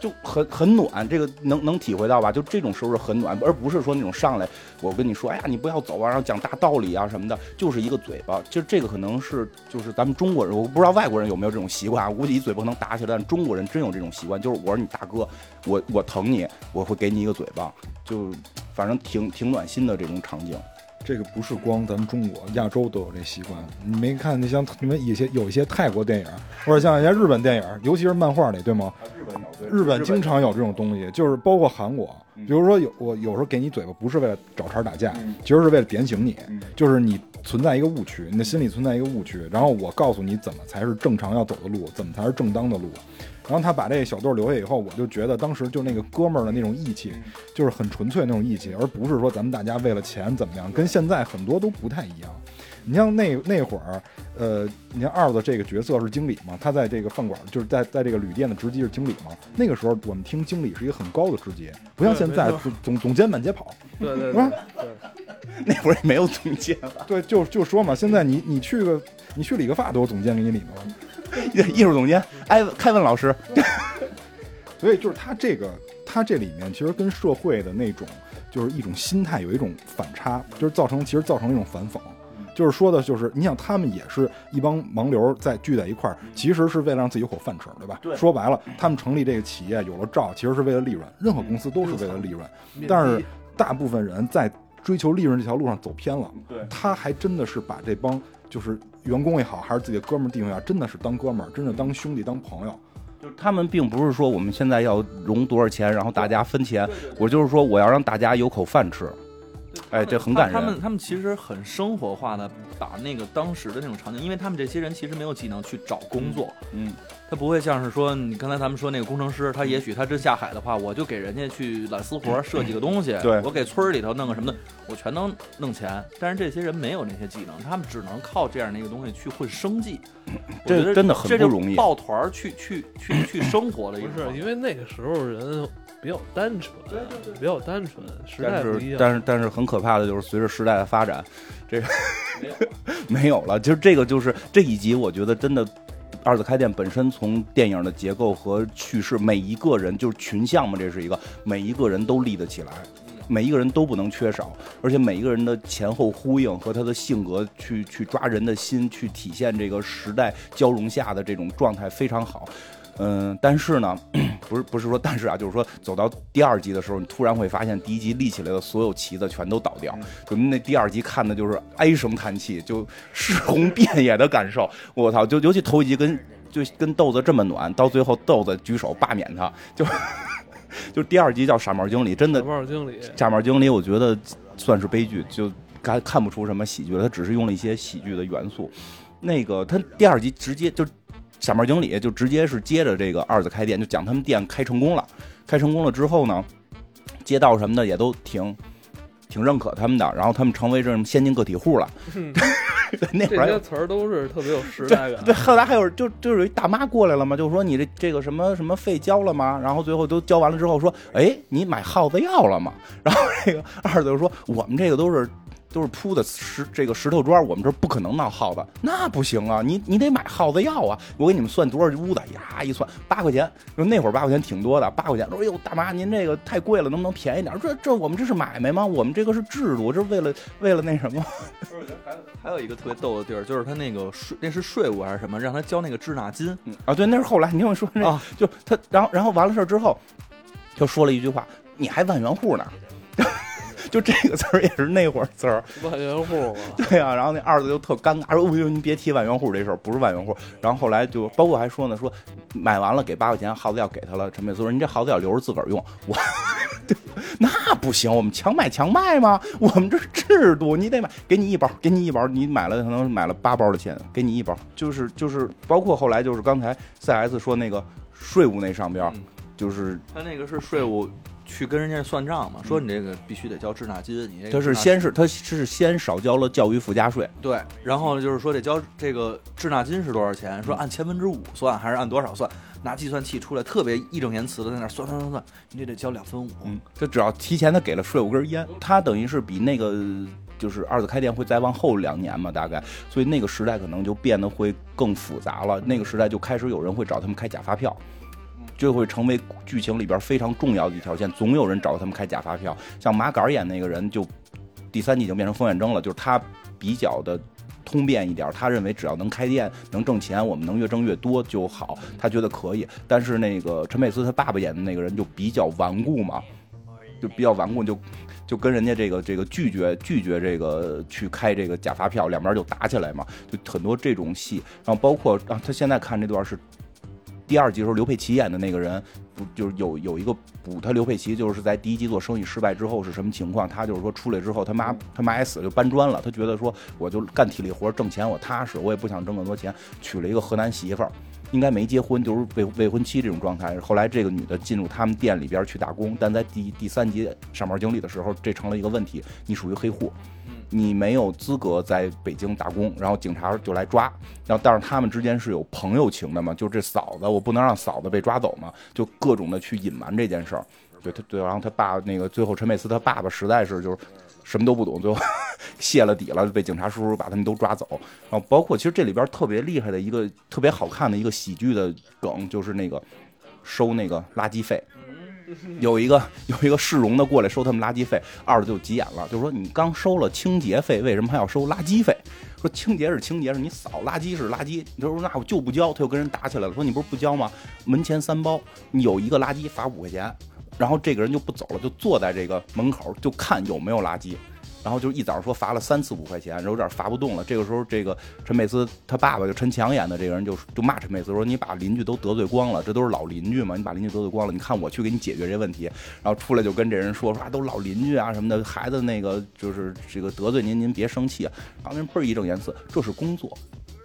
[SPEAKER 2] 就很很暖，这个能能体会到吧？就这种时候是很暖，而不是说那种上来我跟你说：“哎呀，你不要走啊！”然后讲大道理啊什么的，就是一个嘴巴。就这个可能是就是咱们中国人，我不知道外国人有没有这种习惯啊？估计一嘴巴能打起来，但中国人真有这种习惯，就是我是你大哥，我我疼你，我会给你一个嘴巴，就反正挺挺暖心的这种场景。
[SPEAKER 4] 这个不是光咱们中国、亚洲都有这习惯。你没看那像你们一些有一些泰国电影，或者像一些日本电影，尤其是漫画里，对吗？日本有，日本经常有这种东西，就是包括韩国。比如说有我有时候给你嘴巴，不是为了找茬打架，其实是为了点醒你，就是你存在一个误区，你的心里存在一个误区，然后我告诉你怎么才是正常要走的路，怎么才是正当的路。然后他把这个小豆留下以后，我就觉得当时就那个哥们儿的那种义气，就是很纯粹那种义气，而不是说咱们大家为了钱怎么样，跟现在很多都不太一样。你像那那会儿，呃，你像二子这个角色是经理嘛，他在这个饭馆就是在在这个旅店的职级是经理嘛。那个时候我们听经理是一个很高的职级，不像现在总总监满街跑，
[SPEAKER 1] 对对对，*laughs*
[SPEAKER 2] 那会儿也没有总监了。
[SPEAKER 4] 对，就就说嘛，现在你你去个你去理个发都有总监给你理吗？
[SPEAKER 2] 艺术总监，哎，凯文老师，*laughs*
[SPEAKER 4] 所以就是他这个，他这里面其实跟社会的那种，就是一种心态有一种反差，就是造成其实造成一种反讽，就是说的就是你想他们也是一帮盲流在聚在一块儿，其实是为了让自己有口饭吃，对吧？
[SPEAKER 2] 对。
[SPEAKER 4] 说白了，他们成立这个企业有了照，其实是为了利润，任何公司都是为了利润，但是大部分人在追求利润这条路上走偏了。
[SPEAKER 2] 对。
[SPEAKER 4] 他还真的是把这帮就是。员工也好，还是自己的哥们儿弟兄也好，真的是当哥们儿，真的当兄弟当朋友。
[SPEAKER 2] 就是他们并不是说我们现在要融多少钱，然后大家分钱。我就是说我要让大家有口饭吃。哎，这很感人。
[SPEAKER 3] 他们他们其实很生活化的把那个当时的那种场景，因为他们这些人其实没有技能去找工作，
[SPEAKER 2] 嗯，
[SPEAKER 3] 他不会像是说你刚才咱们说那个工程师，他也许他真下海的话，我就给人家去揽私活设计个东西，
[SPEAKER 2] 对
[SPEAKER 3] 我给村里头弄个什么的，我全能弄钱。但是这些人没有那些技能，他们只能靠这样的一个东西去混生计。我觉得
[SPEAKER 2] 这真的很
[SPEAKER 3] 这就
[SPEAKER 2] 不容易
[SPEAKER 3] 抱团去去去去生活的一
[SPEAKER 1] 不是因为那个时候人比较单纯，对对对，比较单纯，时代
[SPEAKER 2] 但
[SPEAKER 1] 不一样。
[SPEAKER 2] 是但是但是很可怕的就是随着时代的发展，这个
[SPEAKER 3] 没有
[SPEAKER 2] 没有了。*laughs* 就是这个就是这一集，我觉得真的。二次开店本身从电影的结构和叙事，每一个人就是群像嘛，这是一个每一个人都立得起来，每一个人都不能缺少，而且每一个人的前后呼应和他的性格去去抓人的心，去体现这个时代交融下的这种状态非常好。嗯，但是呢，不是不是说但是啊，就是说走到第二集的时候，你突然会发现第一集立起来的所有旗子全都倒掉，就那第二集看的就是唉声叹气，就尸横遍野的感受。我操，就尤其头一集跟就跟豆子这么暖，到最后豆子举手罢免他，就就第二集叫傻帽经理，真的
[SPEAKER 1] 傻帽经理，
[SPEAKER 2] 傻帽经理，我觉得算是悲剧，就看看不出什么喜剧了，他只是用了一些喜剧的元素。那个他第二集直接就傻帽经理就直接是接着这个二子开店，就讲他们店开成功了，开成功了之后呢，街道什么的也都挺挺认可他们的，然后他们成为这种先进个体户了。
[SPEAKER 1] 嗯 *laughs*
[SPEAKER 2] 那会儿
[SPEAKER 1] 这些词儿都是特别有时代感。
[SPEAKER 2] 对，后来还有就就是有一大妈过来了嘛，就说你这这个什么什么费交了吗？然后最后都交完了之后说，哎，你买耗子药了吗？*laughs* 然后这个二子就说，我们这个都是。都是铺的石这个石头砖，我们这不可能闹耗子，那不行啊！你你得买耗子药啊！我给你们算多少屋子呀？一算八块钱，说那会儿八块钱挺多的，八块钱。说哎呦大妈，您这个太贵了，能不能便宜点？这这我们这是买卖吗？我们这个是制度，这是为了 *laughs* 为了那什么？
[SPEAKER 3] 还有一个特别逗的地儿，就是他那个税，那是税务还是什么，让他交那个滞纳金
[SPEAKER 2] 啊，对，那是后来你听我说那，就他，然后然后完了事儿之后，就说了一句话：“你还万元户呢。”就这个词儿也是那会儿词儿，
[SPEAKER 1] 万元户嘛，
[SPEAKER 2] 对呀、然后那二子就特尴尬，说：“哎呦，你别提万元户这事儿，不是万元户。”然后后来就包括还说呢，说买完了给八块钱耗子药给他了。陈佩斯说：“你这耗子药留着自个儿用。我 *laughs* ”那不行，我们强买强卖吗？我们这是制度，你得买，给你一包，给你一包，你买了可能买了八包的钱，给你一包，就是就是包括后来就是刚才 CS 说那个税务那上边，
[SPEAKER 3] 嗯
[SPEAKER 2] 就是
[SPEAKER 3] 他那个是税务去跟人家算账嘛，说你这个必须得交滞纳金，你这个
[SPEAKER 2] 他是先是他是先少交了教育附加税，
[SPEAKER 3] 对，然后就是说得交这个滞纳金是多少钱？说按千分之五算还是按多少算？拿计算器出来，特别义正言辞的在那算算算算，你这得交两分五。
[SPEAKER 2] 嗯，就只要提前他给了税务根烟，他等于是比那个就是二次开店会再往后两年嘛，大概，所以那个时代可能就变得会更复杂了。那个时代就开始有人会找他们开假发票，就会成为剧情里边非常重要的一条线，总有人找他们开假发票。像马杆演那个人就第三季已经变成冯远征了，就是他比较的。通变一点，他认为只要能开店能挣钱，我们能越挣越多就好，他觉得可以。但是那个陈佩斯他爸爸演的那个人就比较顽固嘛，就比较顽固，就就跟人家这个这个拒绝拒绝这个去开这个假发票，两边就打起来嘛，就很多这种戏。然后包括啊，他现在看这段是第二集的时候，刘佩琦演的那个人，不就是有有一个补他刘佩琦，就是在第一集做生意失败之后是什么情况？他就是说出来之后，他妈他妈也死了，就搬砖了。他觉得说我就干体力活挣钱，我踏实，我也不想挣更多钱，娶了一个河南媳妇儿。应该没结婚，就是未未婚妻这种状态。后来这个女的进入他们店里边去打工，但在第第三集上班经历的时候，这成了一个问题，你属于黑户，你没有资格在北京打工，然后警察就来抓。然后但是他们之间是有朋友情的嘛，就这嫂子，我不能让嫂子被抓走嘛，就各种的去隐瞒这件事儿。对他对，然后他爸那个最后陈佩斯他爸爸实在是就是什么都不懂，最后泄了底了，被警察叔叔把他们都抓走。然后包括其实这里边特别厉害的一个特别好看的一个喜剧的梗，就是那个收那个垃圾费。*laughs* 有一个有一个市容的过来收他们垃圾费，二的就急眼了，就说你刚收了清洁费，为什么还要收垃圾费？说清洁是清洁，是你扫垃圾是垃圾。他说那我就不交，他又跟人打起来了，说你不是不交吗？门前三包，你有一个垃圾罚五块钱。然后这个人就不走了，就坐在这个门口就看有没有垃圾。然后就一早说罚了三次五块钱，有点罚不动了。这个时候，这个陈佩斯他爸爸就陈强演的这个人就就骂陈佩斯说：“你把邻居都得罪光了，这都是老邻居嘛，你把邻居得罪光了，你看我去给你解决这问题。”然后出来就跟这人说说啊，都老邻居啊什么的，孩子那个就是这个得罪您，您别生气。然后人倍儿义正言辞，这是工作。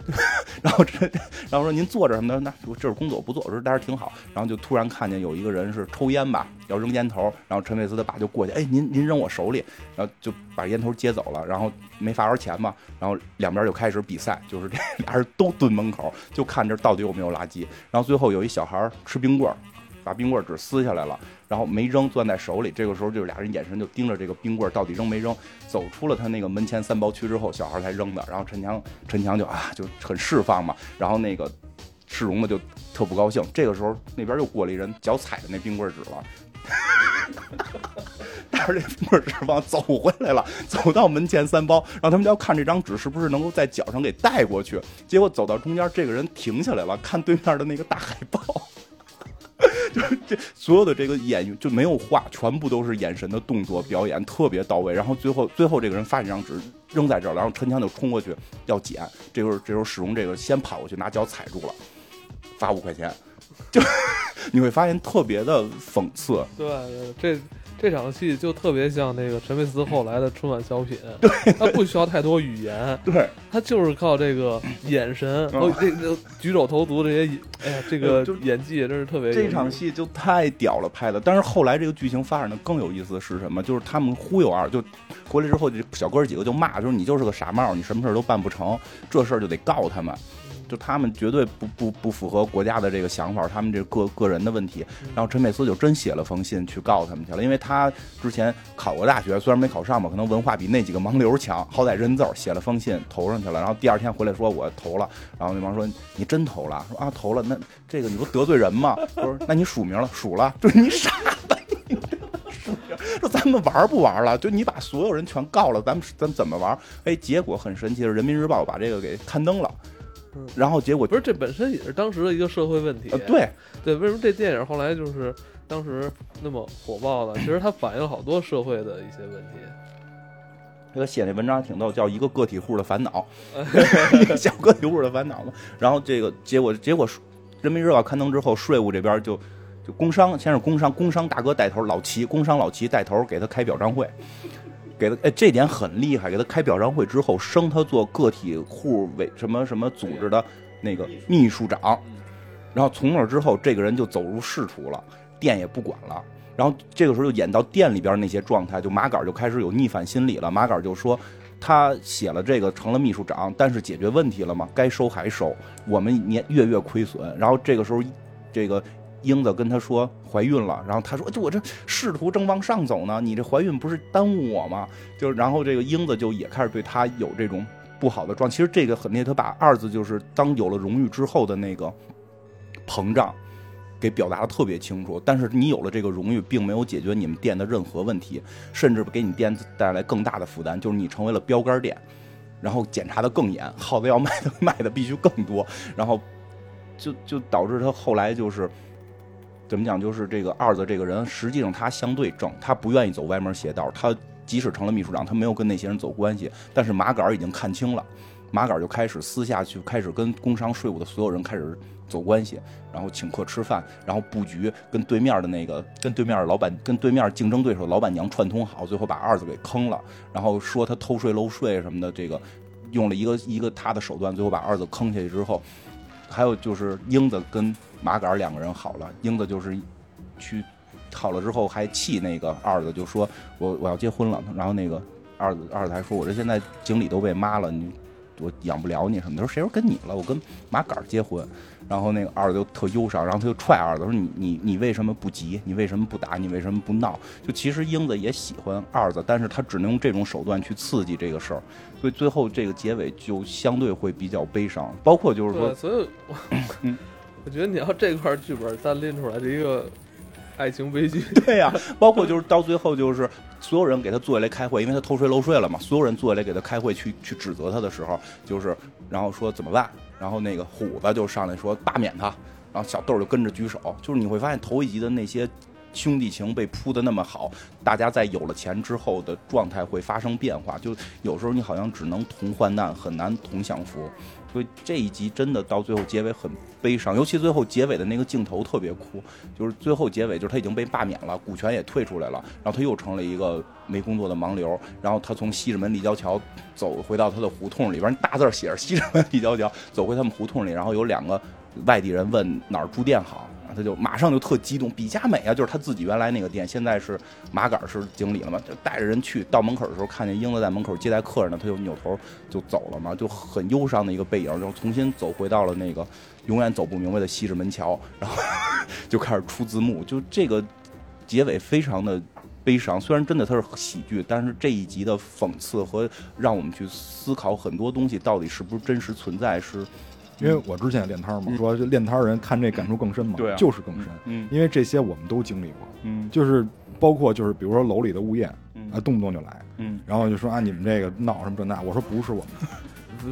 [SPEAKER 2] *laughs* 然后这，然后说您坐着什么的，那这是工作不坐，我说待着挺好。然后就突然看见有一个人是抽烟吧，要扔烟头，然后陈佩斯他爸就过去，哎，您您扔我手里，然后就把烟头接走了，然后没罚着钱嘛，然后两边就开始比赛，就是这 *laughs* 俩人都蹲门口，就看这到底有没有垃圾。然后最后有一小孩吃冰棍儿。把冰棍纸撕下来了，然后没扔，攥在手里。这个时候，就俩人眼神就盯着这个冰棍到底扔没扔。走出了他那个门前三包区之后，小孩才扔的。然后陈强，陈强就啊，就很释放嘛。然后那个世荣呢，就特不高兴。这个时候，那边又过了一人，脚踩着那冰棍纸了，*laughs* 带着这冰棍纸往走回来了，走到门前三包，然后他们就要看这张纸是不是能够在脚上给带过去。结果走到中间，这个人停下来了，看对面的那个大海报。*laughs* 就这所有的这个演员就没有话，全部都是眼神的动作表演，特别到位。然后最后最后这个人发一张纸扔在这儿，然后陈强就冲过去要捡。这时候这时候史荣这个先跑过去拿脚踩住了，罚五块钱。*laughs* 就你会发现特别的讽刺。
[SPEAKER 1] 对，这。这场戏就特别像那个陈佩斯后来的春晚小品，他不需要太多语言，*laughs*
[SPEAKER 2] 对
[SPEAKER 1] 他就是靠这个眼神和这个举手投足这些，哎呀，这个演技真是特别。
[SPEAKER 2] 这场戏就太屌了，拍的。但是后来这个剧情发展的更有意思的是什么？就是他们忽悠二，就回来之后，这小哥几个就骂，就是你就是个傻帽，你什么事都办不成，这事儿就得告他们。就他们绝对不不不符合国家的这个想法，他们这个个人的问题。然后陈佩斯就真写了封信去告他们去了，因为他之前考过大学，虽然没考上吧，可能文化比那几个盲流强，好歹认字写了封信投上去了。然后第二天回来说我投了，然后那帮说你真投了，说啊投了，那这个你不得罪人吗？*laughs* 说那你署名了，署了，就是你傻吧？说咱们玩不玩了？就你把所有人全告了，咱们咱怎么玩？哎，结果很神奇的，人民日报把这个给刊登了。然后结果
[SPEAKER 1] 不是这本身也是当时的一个社会问题。
[SPEAKER 2] 对
[SPEAKER 1] 对，为什么这电影后来就是当时那么火爆呢？*clears throat* 其实它反映了好多社会的一些问题。
[SPEAKER 2] 这个写那文章挺逗，叫一个个体户的烦恼，一个小个体户的烦恼嘛。然后这个结果结果，人民日报刊登之后，税务这边就就工商先是工商工商大哥带头，老齐工商老齐带头给他开表彰会。给他哎，这点很厉害。给他开表彰会之后，升他做个体户委什么什么组织的那个秘书长。然后从那之后，这个人就走入仕途了，店也不管了。然后这个时候就演到店里边那些状态，就马杆就开始有逆反心理了。马杆就说，他写了这个成了秘书长，但是解决问题了吗？该收还收，我们年月月亏损。然后这个时候，这个。英子跟他说怀孕了，然后他说：“就我这仕途正往上走呢，你这怀孕不是耽误我吗？”就然后这个英子就也开始对他有这种不好的状。其实这个很那，他把二字就是当有了荣誉之后的那个膨胀，给表达的特别清楚。但是你有了这个荣誉，并没有解决你们店的任何问题，甚至给你店带来更大的负担，就是你成为了标杆店，然后检查的更严，耗子要卖的卖的必须更多，然后就就导致他后来就是。*laughs* 怎么讲？就是这个二子这个人，实际上他相对正，他不愿意走歪门邪道。他即使成了秘书长，他没有跟那些人走关系。但是马杆已经看清了，马杆就开始私下去开始跟工商税务的所有人开始走关系，然后请客吃饭，然后布局跟对面的那个跟对面老板跟对面竞争对手老板娘串通好，最后把二子给坑了，然后说他偷税漏税什么的，这个用了一个一个他的手段，最后把二子坑下去之后，还有就是英子跟。马杆两个人好了，英子就是去好了之后还气那个二子，就说我我要结婚了。然后那个二子二子还说，我这现在经理都被妈了，你我养不了你什么。他说谁说跟你了？我跟马杆结婚。然后那个二子就特忧伤，然后他就踹二子说你你你为什么不急？你为什么不打？你为什么不闹？就其实英子也喜欢二子，但是他只能用这种手段去刺激这个事儿，所以最后这个结尾就相对会比较悲伤。包括就是说，
[SPEAKER 1] 所以。*laughs* *laughs* 我我觉得你要这块剧本单拎出来，的一个爱情悲剧。*laughs*
[SPEAKER 2] 对呀，包括就是到最后，就是所有人给他坐下来开会，因为他偷税漏税了嘛。所有人坐下来给他开会，去去指责他的时候，就是然后说怎么办？然后那个虎子就上来说罢免他，然后小豆就跟着举手。就是你会发现头一集的那些兄弟情被铺的那么好，大家在有了钱之后的状态会发生变化。就有时候你好像只能同患难，很难同享福。所以这一集真的到最后结尾很悲伤，尤其最后结尾的那个镜头特别酷，就是最后结尾就是他已经被罢免了，股权也退出来了，然后他又成了一个没工作的盲流，然后他从西直门立交桥走回到他的胡同里边，大字写着西直门立交桥，走回他们胡同里，然后有两个外地人问哪儿住店好。他就马上就特激动，比佳美啊，就是他自己原来那个店，现在是马杆是经理了嘛，就带着人去到门口的时候，看见英子在门口接待客人呢，他就扭头就走了嘛，就很忧伤的一个背影，就重新走回到了那个永远走不明白的西直门桥，然后 *laughs* 就开始出字幕，就这个结尾非常的悲伤，虽然真的它是喜剧，但是这一集的讽刺和让我们去思考很多东西到底是不是真实存在是。
[SPEAKER 4] 因为我之前也练摊嘛，说练摊人看这感触更深嘛，
[SPEAKER 2] 对啊。
[SPEAKER 4] 就是更深，
[SPEAKER 2] 嗯
[SPEAKER 4] 因为这些我们都经历过，
[SPEAKER 2] 嗯。
[SPEAKER 4] 就是包括就是比如说楼里的物业
[SPEAKER 2] 嗯。
[SPEAKER 4] 啊，动不动就来，
[SPEAKER 2] 嗯。
[SPEAKER 4] 然后就说啊你们这个闹什么这那，我说不是我们，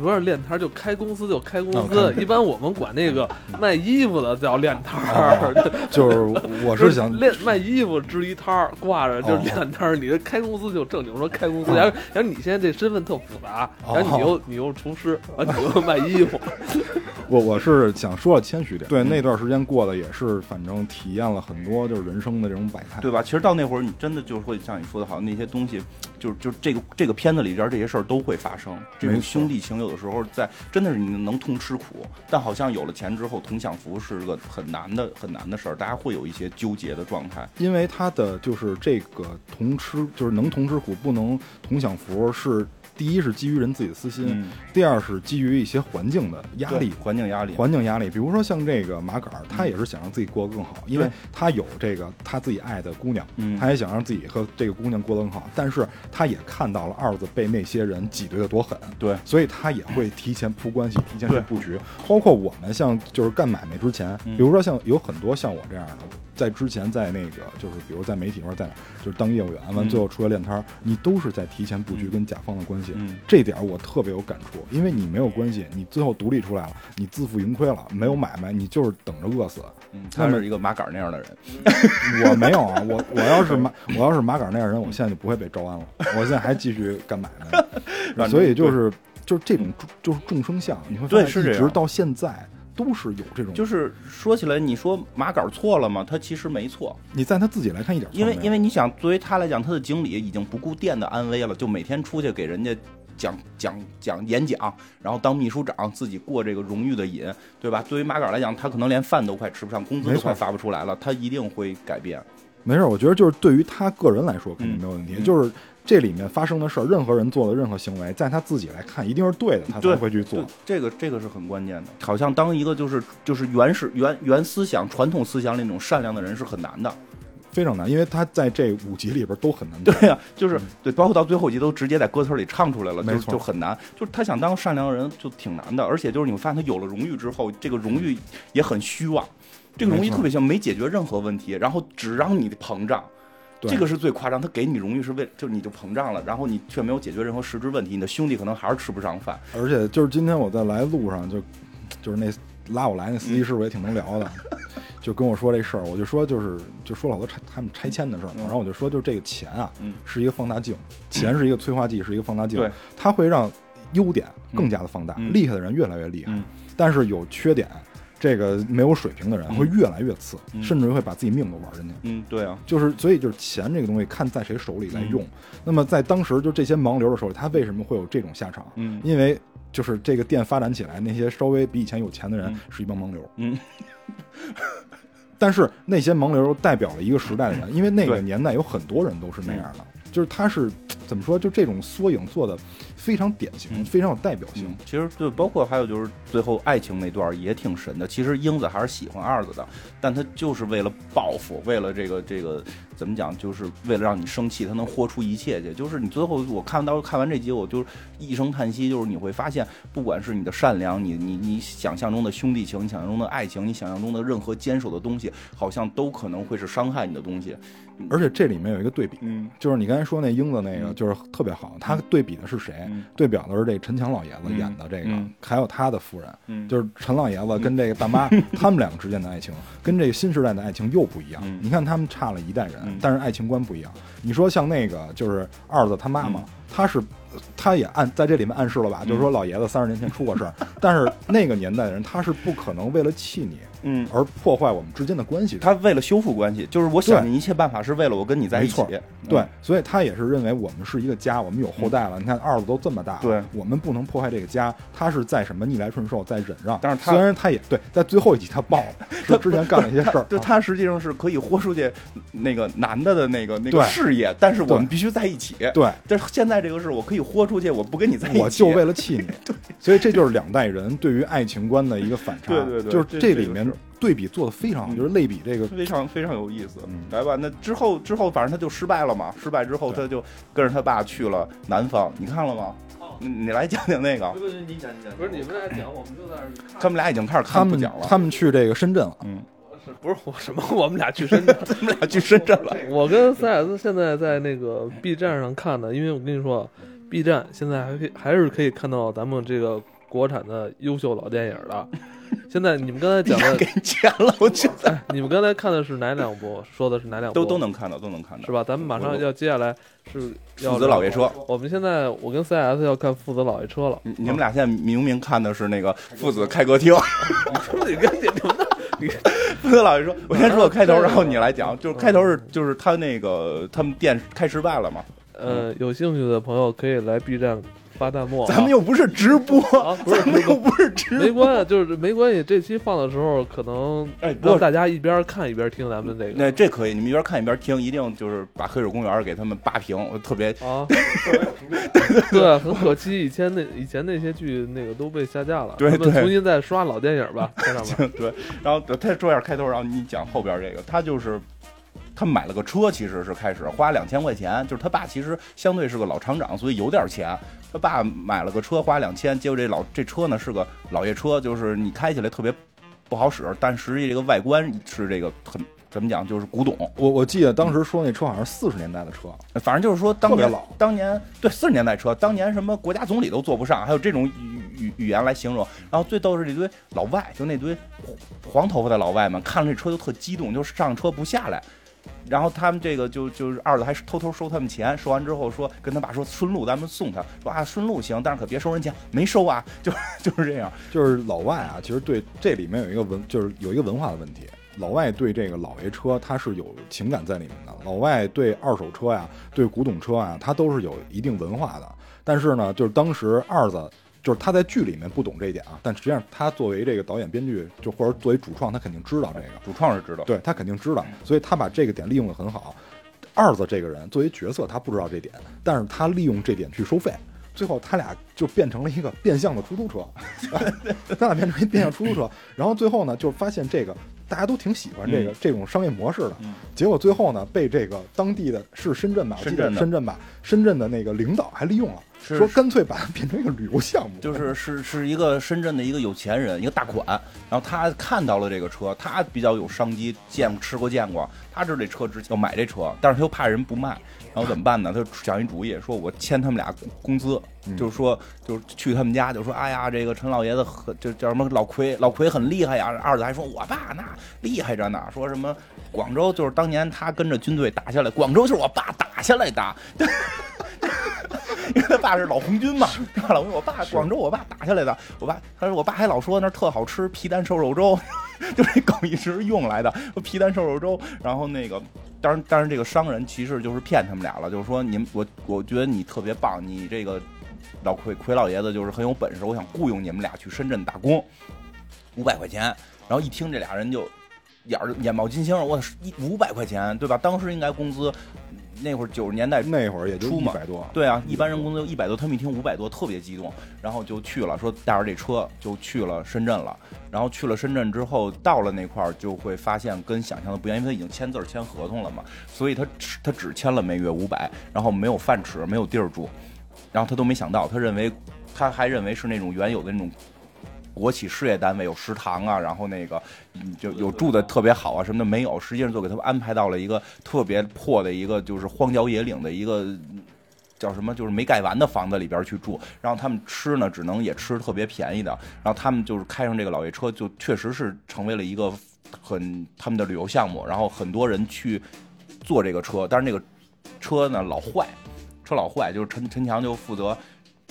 [SPEAKER 1] 不是练摊儿就开公司就开公
[SPEAKER 4] 哦
[SPEAKER 1] 司，
[SPEAKER 4] 开
[SPEAKER 1] 一般我们管那个卖衣服的叫练摊儿，*laughs*
[SPEAKER 4] 就是我是想
[SPEAKER 1] 练卖衣服支一摊儿挂着就是
[SPEAKER 4] 哦。
[SPEAKER 1] 练摊儿，你这开公司就正经说开公司，然后然后你现在这身份特复杂，
[SPEAKER 4] 哦。
[SPEAKER 1] 然后你又你又厨师，完你又卖衣服，*laughs*
[SPEAKER 4] 我我是想说要谦虚点，对那段时间过的也是，反正体验了很多就是人生的这种百态，
[SPEAKER 2] 对吧？其实到那会儿，你真的就会像你说的，好像那些东西，就是就是这个这个片子里边这些事儿都会发生。这种兄弟情有的时候在真的是你能同吃苦，但好像有了钱之后同享福是个很难的很难的事儿，大家会有一些纠结的状态。
[SPEAKER 4] 因为他的就是这个同吃，就是能同吃苦，不能同享福，是第一是基于人自己的私心，
[SPEAKER 2] 嗯，
[SPEAKER 4] 第二是基于一些环境的压力。
[SPEAKER 2] 环境压力，
[SPEAKER 4] 环境压力，比如说像这个马杆儿，他也是想让自己过得更好，因为他有这个他自己爱的姑娘，
[SPEAKER 2] 嗯。
[SPEAKER 4] 他也想让自己和这个姑娘过得更好，但是他也看到了二子被那些人挤兑的多狠，
[SPEAKER 2] 对。
[SPEAKER 4] 所以他也会提前铺关系，提前去布局。包括我们像就是干买卖之前，
[SPEAKER 2] 嗯。
[SPEAKER 4] 比如说像有很多像我这样的，在之前在那个就是比如在媒体或者在哪儿，就是当业务员完
[SPEAKER 2] 嗯。
[SPEAKER 4] 最后出来练摊儿，你都是在提前布局跟甲方的关系。
[SPEAKER 2] 嗯。
[SPEAKER 4] 这点儿我特别有感触，因为你没有关系，你最后独立出来了，你自负盈亏了，没有买卖，你就是等着饿死。
[SPEAKER 2] 嗯，他是一个马杆那样的人，*laughs*
[SPEAKER 4] 我没有啊，我我要是马我要是马杆那样的人，我现在就不会被招安了，我现在还继续干买卖。*laughs* 呢。所以就是就是这种就是众生相，你会一直到现在都是有这种，
[SPEAKER 2] 就是说起来，你说马杆错了吗？他其实没错，
[SPEAKER 4] 你在他自己来看一点错
[SPEAKER 2] 因为因为你想，作为他来讲，他的经理已经不顾店的安危了，就每天出去给人家讲讲讲演讲，然后当秘书长，自己过这个荣誉的瘾，对吧？对于马杆来讲，他可能连饭都快吃不上，工资都快发不出来了，他一定会改变。
[SPEAKER 4] 没事，我觉得就是对于他个人来说肯定没有问题，
[SPEAKER 2] 嗯
[SPEAKER 4] 就是这里面发生的事儿，任何人做的任何行为，在他自己来看一定是对的，他才会去做。，
[SPEAKER 2] 这个这个是很关键的。好像当一个就是就是原始原原思想、传统思想那种善良的人是很难的。
[SPEAKER 4] 非常难，因为他在这五集里边都很难。
[SPEAKER 2] 对呀、就是对，包括到最后一集都直接在歌词里唱出来了，就
[SPEAKER 4] 没错
[SPEAKER 2] 就很难。就是他想当善良的人就挺难的，而且就是你会发现他有了荣誉之后，这个荣誉也很虚妄，这个荣誉特别像没解决任何问题，然后只让你膨胀。
[SPEAKER 4] 对。
[SPEAKER 2] 这个是最夸张，他给你荣誉是为，就是你就膨胀了，然后你却没有解决任何实质问题，你的兄弟可能还是吃不上饭。
[SPEAKER 4] 而且就是今天我在来路上就就是那拉我来那司机师傅也挺能聊的，*laughs* 就跟我说这事儿，我就说就是就说了好多拆他们拆迁的事儿然后我就说就是这个钱啊
[SPEAKER 2] 嗯。
[SPEAKER 4] 是一个放大镜，钱是一个催化剂，是一个放大镜
[SPEAKER 2] 对，
[SPEAKER 4] 它会让优点更加的放大，
[SPEAKER 2] 嗯。
[SPEAKER 4] 厉害的人越来越厉害
[SPEAKER 2] 嗯，
[SPEAKER 4] 但是有缺点。这个没有水平的人
[SPEAKER 2] 嗯。
[SPEAKER 4] 会越来越次，
[SPEAKER 2] 嗯。
[SPEAKER 4] 甚至会把自己命都玩进去。
[SPEAKER 2] 嗯，对啊，
[SPEAKER 4] 就是所以就是钱这个东西看在谁手里来用。
[SPEAKER 2] 嗯。
[SPEAKER 4] 那么在当时就这些盲流的时候，他为什么会有这种下场？
[SPEAKER 2] 嗯。
[SPEAKER 4] 因为就是这个店发展起来，那些稍微比以前有钱的人
[SPEAKER 2] 嗯。
[SPEAKER 4] 是一帮盲流，
[SPEAKER 2] 嗯，*laughs*
[SPEAKER 4] 但是那些盲流代表了一个时代的人，*laughs* 因为那个年代有很多人都是那样的，就是他是怎么说，就这种缩影做的非常典型，
[SPEAKER 2] 嗯
[SPEAKER 4] 非常有代表性
[SPEAKER 2] 嗯。，其实就包括还有就是最后爱情那段也挺神的。其实英子还是喜欢二子的，但他就是为了报复，为了这个这个怎么讲，就是为了让你生气，他能豁出一切去。就是你最后我看到看完这集，我就一声叹息，就是你会发现，不管是你的善良，你你你想象中的兄弟情，你想象中的爱情，你想象中的任何坚守的东西，好像都可能会是伤害你的东西。
[SPEAKER 4] 而且这里面有一个对比，
[SPEAKER 2] 嗯
[SPEAKER 4] 就是你刚才才说那英子那个
[SPEAKER 2] 嗯
[SPEAKER 4] 就是特别好，他对比的是谁？
[SPEAKER 2] 嗯。
[SPEAKER 4] 对表的是这陈强老爷子
[SPEAKER 2] 嗯
[SPEAKER 4] 演的这个，
[SPEAKER 2] 嗯。
[SPEAKER 4] 还有他的夫人，
[SPEAKER 2] 嗯。
[SPEAKER 4] 就是陈老爷子跟这个大妈，*laughs* 他们两个之间的爱情，跟这个新时代的爱情又不一样。
[SPEAKER 2] 嗯。
[SPEAKER 4] 你看他们差了一代人，
[SPEAKER 2] 嗯。
[SPEAKER 4] 但是爱情观不一样。你说像那个就是二子他妈妈，
[SPEAKER 2] 嗯。
[SPEAKER 4] 他是他也暗在这里面暗示了吧，
[SPEAKER 2] 嗯
[SPEAKER 4] 就是说老爷子三十年前出过事儿，*laughs* 但是那个年代的人他是不可能为了气你
[SPEAKER 2] 嗯，
[SPEAKER 4] 而破坏我们之间的关系的。
[SPEAKER 2] 他为了修复关系，就是我想尽一切办法是为了我跟你在一起。
[SPEAKER 4] 对，所以他也是认为我们是一个家，我们有后代了。你看二子都这么大了，
[SPEAKER 2] 对
[SPEAKER 4] 我们不能破坏这个家。他是在什么逆来顺受，在忍让。
[SPEAKER 2] 但是他
[SPEAKER 4] 虽然他也对，在最后一集他爆了，*laughs* 他之前干了一些事儿，
[SPEAKER 2] 对
[SPEAKER 4] 啊
[SPEAKER 2] 他实际上是可以豁出去那个男的的那个那个事业，但是我们必须在一起。
[SPEAKER 4] 对，
[SPEAKER 2] 但是现在这个事，我可以豁出去，我不跟你在一起，
[SPEAKER 4] 我就为了气你。*laughs* 所以这就是两代人对于爱情观的一个反差。
[SPEAKER 2] 对对对
[SPEAKER 4] 就是
[SPEAKER 2] 这
[SPEAKER 4] 这里面对比做的非常好，
[SPEAKER 2] 嗯
[SPEAKER 4] 就是类比这个
[SPEAKER 2] 非常非常有意思。
[SPEAKER 4] 嗯
[SPEAKER 2] 来吧，那之后之后，反正他就失败了嘛。失败之后，他就跟着他爸去了南方。你看了吗？你你来讲讲那个。
[SPEAKER 3] 不是你讲你讲，
[SPEAKER 1] 不是你们俩讲，我们就在这看。
[SPEAKER 2] 他们俩已经开始
[SPEAKER 4] 他们
[SPEAKER 2] 看不讲了。
[SPEAKER 4] 他们去这个深圳了。
[SPEAKER 2] 嗯，
[SPEAKER 1] 不是我什么？我们俩去深圳。*laughs*
[SPEAKER 2] 他们俩去深圳了。
[SPEAKER 1] 我跟 CS 现在在那个 B 站上看的，因为我跟你说，B 站现在还可以还是可以看到咱们这个国产的优秀老电影的。现在你们刚才讲的
[SPEAKER 2] 给，你钱了，我觉得
[SPEAKER 1] 哎，你们刚才看的是哪两部？说的是哪两部？
[SPEAKER 2] 都都能看到，都能看到，
[SPEAKER 1] 是吧？咱们马上要接下来是要
[SPEAKER 2] 父子老爷车。
[SPEAKER 1] 我们现在我跟 CS 要看父子老爷车了。
[SPEAKER 2] 你你们俩现在明明看的是那个父子开歌厅。*laughs*
[SPEAKER 1] 你跟你们的，*laughs* 你
[SPEAKER 2] 父子老爷说，我先说个开头，然后你来讲。就是开头是就是他那个他们店开失败了嘛，
[SPEAKER 1] 呃，有兴趣的朋友可以来 B 站发弹幕啊。
[SPEAKER 2] 咱们又不是直播，
[SPEAKER 1] 啊不是 *laughs*
[SPEAKER 2] 咱们又不是直播。
[SPEAKER 1] 没关系，就是没关系。这期放的时候，可能
[SPEAKER 2] 哎，不
[SPEAKER 1] 让大家一边看一边听咱们这个
[SPEAKER 2] 那这可以，你们一边看一边听，一定就是把黑水公园给他们扒平，我特别
[SPEAKER 1] 啊。对，很可惜，以前那以前那些剧那个都被下架了，
[SPEAKER 2] 对对
[SPEAKER 1] 重新再刷老电影吧，在上面。*laughs*
[SPEAKER 2] 对。然后他说一下开头，然后你讲后边这个，他就是。他买了个车，其实是开始花两千块钱，就是他爸其实相对是个老厂长，所以有点钱。他爸买了个车，花两千，结果这老这车呢是个老爷车，就是你开起来特别不好使，但实际这个外观是这个很怎么讲，就是古董。
[SPEAKER 4] 我我记得当时说那车好像是四十年代的车，
[SPEAKER 2] 反正就是说，当年
[SPEAKER 4] 特别老
[SPEAKER 2] 当年对四十年代车，当年什么国家总理都坐不上，还有这种语语语言来形容。然后最逗是这堆老外，就那堆黄头发的老外们，看了这车就特激动，就上车不下来。然后他们这个就就是二子还偷偷收他们钱，收完之后说跟他爸说顺路咱们送他，说啊顺路行，但是可别收人钱，没收啊，*laughs* 就就是这样。
[SPEAKER 4] 就是老外啊，其实对这里面有一个文，就是有一个文化的问题。老外对这个老爷车，他是有情感在里面的。老外对二手车呀，对古董车啊，他都是有一定文化的。但是呢，就是当时二子，就是他在剧里面不懂这一点啊，但实际上他作为这个导演、编剧，就或者作为主创，他肯定知道这个。
[SPEAKER 2] 主创是知道，
[SPEAKER 4] 对他肯定知道，所以他把这个点利用的很好。二子这个人作为角色，他不知道这点，但是他利用这点去收费，最后他俩就变成了一个变相的出租车，*laughs* 他俩变成一变相出租车，然后最后呢，就发现这个大家都挺喜欢这个、
[SPEAKER 2] 嗯。
[SPEAKER 4] 这种商业模式的，
[SPEAKER 2] 嗯。
[SPEAKER 4] 结果最后呢，被这个当地的是深圳吧，
[SPEAKER 2] 深圳的
[SPEAKER 4] 深圳吧，深圳的那个领导还利用了，说干脆把它变成一个旅游项目，
[SPEAKER 2] 就是是是一个深圳的一个有钱人，一个大款，然后他看到了这个车，他比较有商机，见吃过见过，他知道这车值要买这车，但是他又怕人不卖，然后怎么办呢？他就想一主意，说我签他们俩工资，
[SPEAKER 4] 嗯
[SPEAKER 2] 就是说就是去他们家，就说哎呀，这个陈老爷子很就叫什么老奎，老奎很厉害呀。二子还说我爸那厉害着呢，说什么广州就是当年他跟着军队打下来，广州就是我爸打下来的。*laughs* 因为他爸是老红军嘛，我爸广州，我爸打下来的。我爸他说我爸还老说那儿特好吃皮蛋瘦肉粥，*laughs* 就这梗一直用来的，说皮蛋瘦肉粥。然后那个，当然当然这个商人其实就是骗他们俩了，就是说你们我我觉得你特别棒，你这个老奎奎老爷子就是很有本事，我想雇佣你们俩去深圳打工，五百块钱。然后一听这俩人就眼儿眼冒金星，我一五百块钱对吧？当时应该工资那会儿九十年代
[SPEAKER 4] 那会儿也就
[SPEAKER 2] 出嘛
[SPEAKER 4] 一百多，
[SPEAKER 2] 对啊，一般人工资一百多，他们一听五百多，特别激动，然后就去了，说带着这车就去了深圳了。然后去了深圳之后，到了那块儿就会发现跟想象的不一样，因为他已经签字儿签合同了嘛，所以他只他只签了每月五百，然后没有饭吃，没有地儿住，然后他都没想到，他认为他还认为是那种原有的那种国企事业单位有食堂啊，然后那个就有住的特别好啊什么的没有，实际上就给他们安排到了一个特别破的一个就是荒郊野岭的一个。叫什么？就是没盖完的房子里边去住，然后他们吃呢，只能也吃特别便宜的。然后他们就是开上这个老爷车，就确实是成为了一个很他们的旅游项目。然后很多人去坐这个车，但是那个车呢老坏，车老坏，就是陈陈强就负责，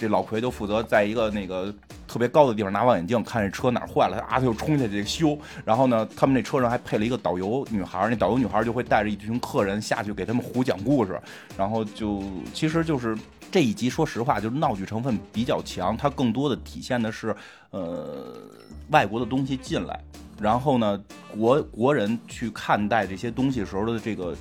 [SPEAKER 2] 这老奎就负责在一个那个特别高的地方拿望远镜看这车哪儿坏了，啊他就冲下去修。然后呢，他们那车上还配了一个导游女孩，那导游女孩就会带着一群客人下去给他们胡讲故事。然后就其实就是这一集，说实话，就是闹剧成分比较强，它更多的体现的是呃外国的东西进来，然后呢国国人去看待这些东西时候的这个。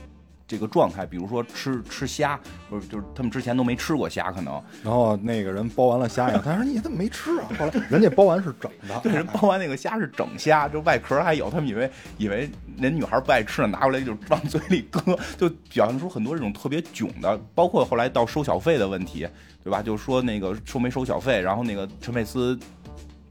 [SPEAKER 2] 这个状态，比如说吃吃虾，不是就是他们之前都没吃过虾，可能
[SPEAKER 4] 然后那个人剥完了虾以后，他说你怎么没吃啊？后来人家剥完是整的，
[SPEAKER 2] 对人剥完那个虾是整虾，就外壳还有，他们以为以为人女孩不爱吃呢，拿过来就往嘴里搁，就表现出很多这种特别囧的，包括后来到收小费的问题，对吧？就说那个收没收小费，然后那个陈佩斯。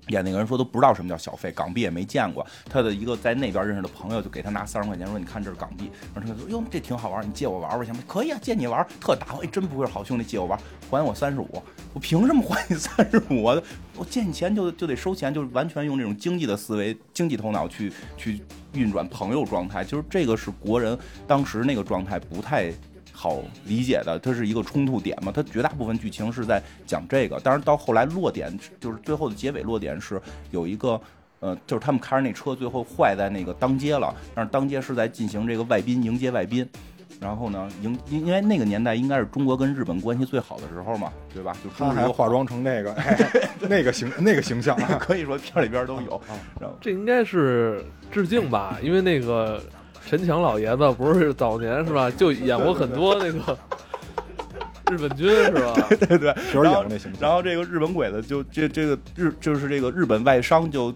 [SPEAKER 2] 演那个人说都不知道什么叫小费，港币也没见过。他的一个在那边认识的朋友就给他拿三十块钱，说你看这是港币。然后他说哟这挺好玩，你借我玩玩行吗？可以啊，借你玩，特大方。哎，真不愧是好兄弟，借我玩，还我三十五。我凭什么还你三十五？我我借你钱就就得收钱，就完全用这种经济的思维、经济头脑去去运转朋友状态。就是这个是国人当时那个状态不太。好理解的，它是一个冲突点嘛？它绝大部分剧情是在讲这个，当然到后来落点就是最后的结尾落点是有一个，呃，就是他们开着那车最后坏在那个当街了，但是当街是在进行这个外宾迎接外宾，然后呢迎因因为那个年代应该是中国跟日本关系最好的时候嘛，对吧？就
[SPEAKER 4] 他还化妆成那个 *laughs* 那个形那个形象，*laughs*
[SPEAKER 2] 可以说片里边都有。然后
[SPEAKER 1] 这应该是致敬吧，因为那个。陈强老爷子不是早年是吧，就演过很多那个日本军是吧？
[SPEAKER 2] 对对对，
[SPEAKER 4] 就是演那形象。
[SPEAKER 2] 然后这个日本鬼子就这这个日就是这个日本外商就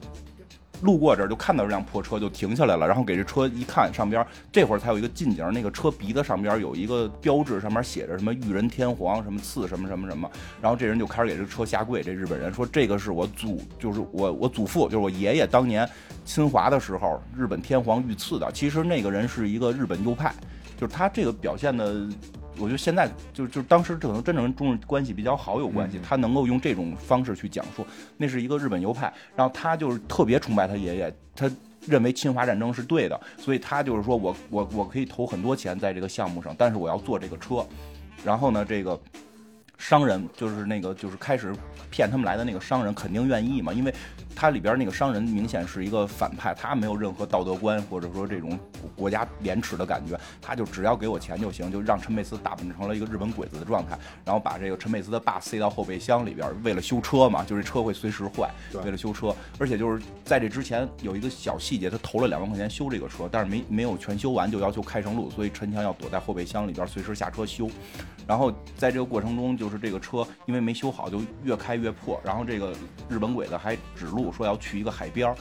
[SPEAKER 2] 路过这儿就看到这辆破车就停下来了，然后给这车一看上边这会儿才有一个近景，那个车鼻子上边有一个标志，上面写着什么裕仁天皇什么赐什么什么什么，然后这人就开始给这车下跪，这日本人说这个是我祖就是我我祖父就是我爷爷当年。侵华的时候，日本天皇御赐的。其实那个人是一个日本右派，就是他这个表现的，我觉得现在就就当时可能真正跟中日关系比较好有关系。他能够用这种方式去讲述，那是一个日本右派。然后他就是特别崇拜他爷爷，他认为侵华战争是对的，所以他就是说我我我可以投很多钱在这个项目上，但是我要做这个车。然后呢，这个。商人就是那个，就是开始骗他们来的那个商人，肯定愿意嘛，因为他里边那个商人明显是一个反派，他没有任何道德观或者说这种国家廉耻的感觉，他就只要给我钱就行，就让陈佩斯打扮成了一个日本鬼子的状态，然后把这个陈佩斯的爸塞到后备箱里边，为了修车嘛，就是车会随时坏，为了修车，*laughs* 而且就是在这之前有一个小细节，他投了两万块钱修这个车，但是没没有全修完就要求开上路，所以陈强要躲在后备箱里边随时下车修，然后在这个过程中就是。是这个车因为没修好，就越开越破。然后这个日本鬼子还指路说要去一个海边，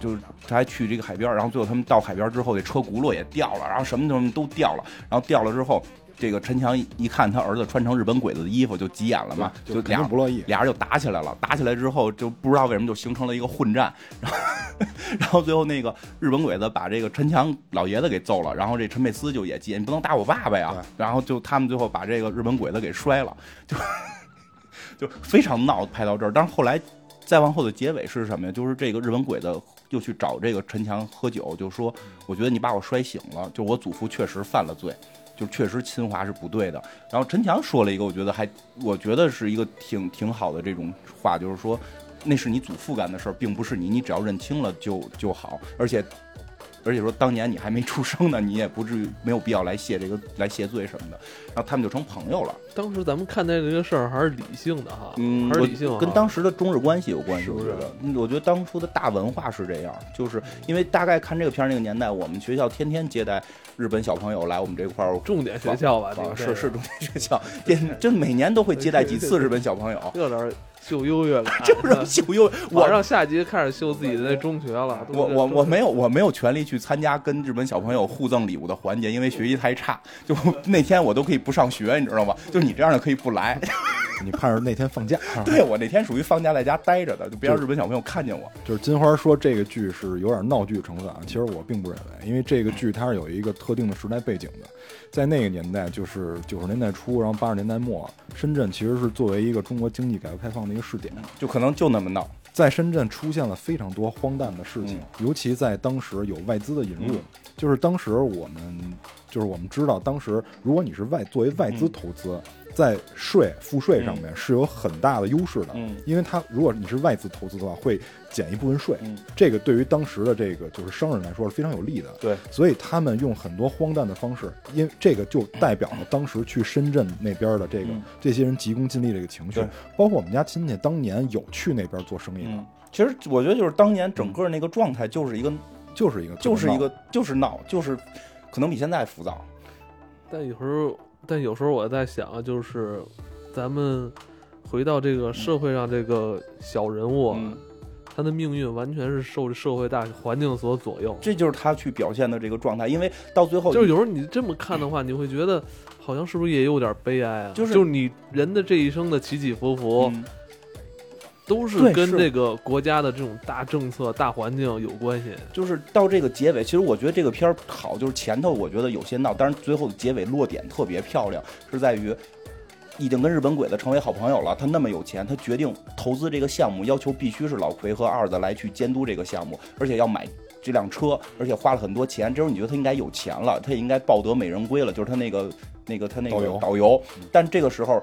[SPEAKER 2] 就是他还去这个海边。然后最后他们到海边之后，这车轱辘也掉了，然后什么什么都掉了。然后掉了之后。这个陈强一看他儿子穿成日本鬼子的衣服，就急眼了嘛，就俩
[SPEAKER 4] 不乐意，
[SPEAKER 2] 俩人就打起来了。打起来之后，就不知道为什么就形成了一个混战。然后，然后最后那个日本鬼子把这个陈强老爷子给揍了。然后这陈佩斯就也急，你不能打我爸爸呀。然后就他们最后把这个日本鬼子给摔了，就就非常闹。拍到这儿，但是后来再往后的结尾是什么呀？就是这个日本鬼子又去找这个陈强喝酒，就说：“我觉得你把我摔醒了，就我祖父确实犯了罪。”就确实侵华是不对的。然后陈强说了一个，我觉得还，我觉得是一个挺挺好的这种话，就是说，那是你祖父干的事儿，并不是你，你只要认清了就就好。而且，而且说当年你还没出生呢，你也不至于没有必要来谢这个来谢罪什么的。然后他们就成朋友了。
[SPEAKER 1] 当时咱们看待这个事儿还是理性的哈，
[SPEAKER 2] 嗯，
[SPEAKER 1] 还是理性，
[SPEAKER 2] 跟当时的中日关系有关系。
[SPEAKER 1] 我觉
[SPEAKER 2] 得，我觉得当初的大文化是这样，就是因为大概看这个片儿那个年代，我们学校天天接待日本小朋友来我们这块儿，
[SPEAKER 1] 重点学校吧，
[SPEAKER 2] 是是重点学校，天就每年都会接待几次日本小朋友，
[SPEAKER 1] 有点秀优越感，*laughs*
[SPEAKER 2] 就是秀优。
[SPEAKER 1] 我让下级开始秀自己的那中学了，
[SPEAKER 2] 我我我没有我没有权利去参加跟日本小朋友互赠礼物的环节，因为学习太差，就 *laughs* 那天我都可以不上学，你知道吗？就。你这样的可以不来。*laughs*
[SPEAKER 4] 你盼着那天放假。啊
[SPEAKER 2] 对我那天属于放假在家待着的，就别让日本小朋友看见我。
[SPEAKER 4] 就是金花说这个剧是有点闹剧成分啊，其实我并不认为，因为这个剧它是有一个特定的时代背景的，在那个年代，就是九十年代初，然后八十年代末，深圳其实是作为一个中国经济改革开放的一个试点，
[SPEAKER 2] 就可能就那么闹。
[SPEAKER 4] 在深圳出现了非常多荒诞的事情，尤其在当时有外资的引入，
[SPEAKER 2] 嗯。
[SPEAKER 4] 就是当时我们就是我们知道，当时如果你是外作为外资投资，在税赋税上面是有很大的优势的，
[SPEAKER 2] 嗯。
[SPEAKER 4] 因为它如果你是外资投资的话，会减一部分税，
[SPEAKER 2] 嗯。
[SPEAKER 4] 这个对于当时的这个就是商人来说是非常有利的。
[SPEAKER 2] 对，
[SPEAKER 4] 所以他们用很多荒诞的方式，因为这个就代表了当时去深圳那边的这个、
[SPEAKER 2] 嗯。
[SPEAKER 4] 这些人急功近利这个情绪。
[SPEAKER 2] 对，
[SPEAKER 4] 包括我们家亲戚当年有去那边做生意的，
[SPEAKER 2] 嗯，其实我觉得就是当年整个那个状态就是一个
[SPEAKER 4] 就是一个
[SPEAKER 2] 就是一个就是闹，就是可能比现在浮躁。
[SPEAKER 1] 但有时候，但有时候我在想啊，就是咱们回到这个社会上，这个小人物啊，
[SPEAKER 2] 嗯，
[SPEAKER 1] 他的命运完全是受社会大环境所左右。
[SPEAKER 2] 这就是他去表现的这个状态，因为到最后
[SPEAKER 1] 就是有时候你这么看的话，你会觉得好像是不是也有点悲哀啊？
[SPEAKER 2] 就是
[SPEAKER 1] 就是你人的这一生的起起伏伏，
[SPEAKER 2] 嗯
[SPEAKER 1] 都是跟这个国家的这种大政策、大环境有关系。
[SPEAKER 2] 就是到这个结尾，其实我觉得这个片儿好，就是前头我觉得有些闹，但是最后的结尾落点特别漂亮，是在于已经跟日本鬼子成为好朋友了。他那么有钱，他决定投资这个项目，要求必须是老奎和二子来去监督这个项目，而且要买这辆车，而且花了很多钱。这时候你觉得他应该有钱了，他也应该抱得美人归了，就是他那个那个他那个
[SPEAKER 4] 导游
[SPEAKER 2] 导游。但这个时候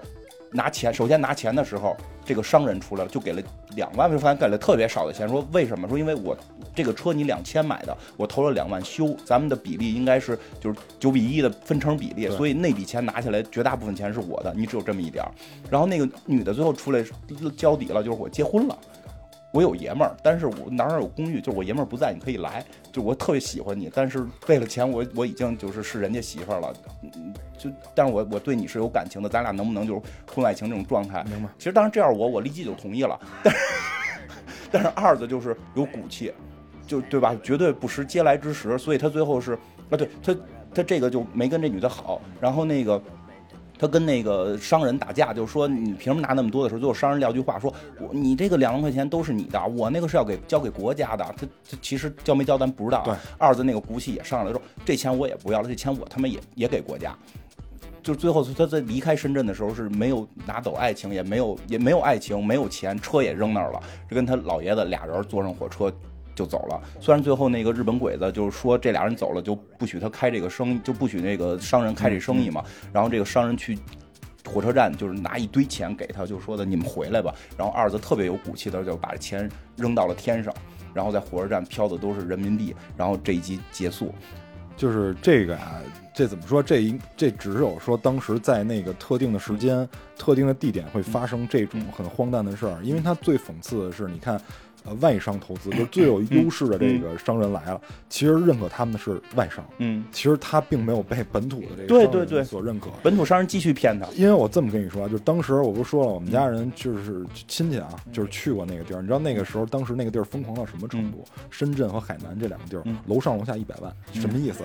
[SPEAKER 2] 拿钱，首先拿钱的时候，这个商人出来了，就给了两万，就发现给了特别少的钱，说为什么？说因为我这个车你两千买的，我投了两万修，咱们的比例应该是就是九比一的分成比例，所以那笔钱拿下来，绝大部分钱是我的，你只有这么一点儿。然后那个女的最后出来交底了，就是我结婚了。我有爷们儿，但是我哪儿有公寓，就是我爷们儿不在，你可以来。就我特别喜欢你，但是为了钱，我我已经就是是人家媳妇儿了。嗯，就但是我我对你是有感情的，咱俩能不能就是婚外情这种状态？
[SPEAKER 4] 明白？
[SPEAKER 2] 其实当然这样我我立即就同意了，但是 *laughs* 但是二子就是有骨气，就对吧？绝对不识嗟来之食，所以他最后是啊，对他他这个就没跟这女的好，然后那个。他跟那个商人打架，就说你凭什么拿那么多的时候，最后商人撂句话说：“我你这个两万块钱都是你的，我那个是要给交给国家的。他”他其实交没交咱不知道啊。
[SPEAKER 4] 对
[SPEAKER 2] 二子那个骨气也上来了说：“这钱我也不要了，这钱我他妈也也给国家。”就是最后他在离开深圳的时候是没有拿走爱情，也没有也没有爱情，没有钱，车也扔那儿了，就跟他老爷子俩人坐上火车就走了。虽然最后那个日本鬼子就是说这俩人走了就不许他开这个生意，就不许那个商人开这生意嘛。然后这个商人去火车站就是拿一堆钱给他，就说的你们回来吧。然后二子特别有骨气的就把钱扔到了天上，然后在火车站飘的都是人民币。然后这一集结束，
[SPEAKER 4] 就是这个啊，这怎么说？这一这只有说当时在那个特定的时间、特定的地点会发生这种很荒诞的事儿，因为它最讽刺的是，你看。呃，外商投资就是最有优势的这个商人来了，其实认可他们的是外商，
[SPEAKER 2] 嗯，
[SPEAKER 4] 其实他并没有被本土的这个商人
[SPEAKER 2] 对对对
[SPEAKER 4] 所认可。
[SPEAKER 2] 本土商人继续骗他。
[SPEAKER 4] 因为我这么跟你说啊，就是当时我不是说了，我们家人就是亲戚啊，就是去过那个地儿。你知道那个时候，当时那个地儿疯狂到什么程度？深圳和海南这两个地儿
[SPEAKER 2] 嗯，
[SPEAKER 4] 楼上楼下一百万，什么意思？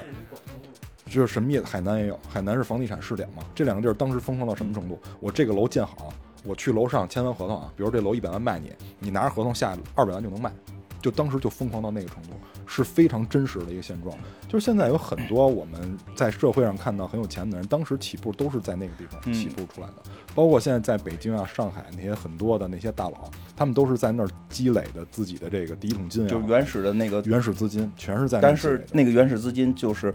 [SPEAKER 4] 就是什么意思？海南也有，海南是房地产试点嘛。这两个地儿当时疯狂到什么程度？我这个楼建好，我去楼上签完合同啊，比如这楼一百万卖你，你拿着合同下二百万就能卖。就当时就疯狂到那个程度，是非常真实的一个现状。就是现在有很多我们在社会上看到很有钱的人，当时起步都是在那个地方
[SPEAKER 2] 嗯
[SPEAKER 4] 起步出来的。包括现在在北京啊、上海那些很多的那些大佬，他们都是在那儿积累的自己的这个第一桶金啊，
[SPEAKER 2] 就原始的那个，
[SPEAKER 4] 原始资金，全是在那
[SPEAKER 2] 但是。那个原始资金就是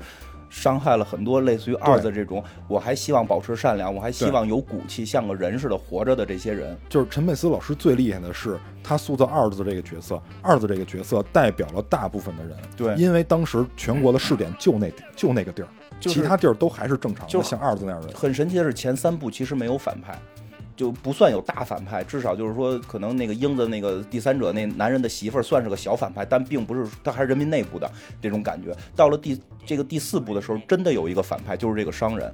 [SPEAKER 2] 伤害了很多类似于二子这种，我还希望保持善良，我还希望有骨气，像个人似的活着的这些人。
[SPEAKER 4] 就是陈佩斯老师最厉害的是，他塑造二子这个角色，二子这个角色代表了大部分的人，
[SPEAKER 2] 对
[SPEAKER 4] 因为当时全国的试点就那就那个地儿，
[SPEAKER 2] 就是
[SPEAKER 4] 其他地儿都还是正常的，
[SPEAKER 2] 就
[SPEAKER 4] 像二子那样的人。
[SPEAKER 2] 很神奇的是，前三部其实没有反派。就不算有大反派，至少就是说，可能那个英子那个第三者那男人的媳妇儿算是个小反派，但并不是他还是人民内部的这种感觉。到了第这个第四部的时候，真的有一个反派，就是这个商人。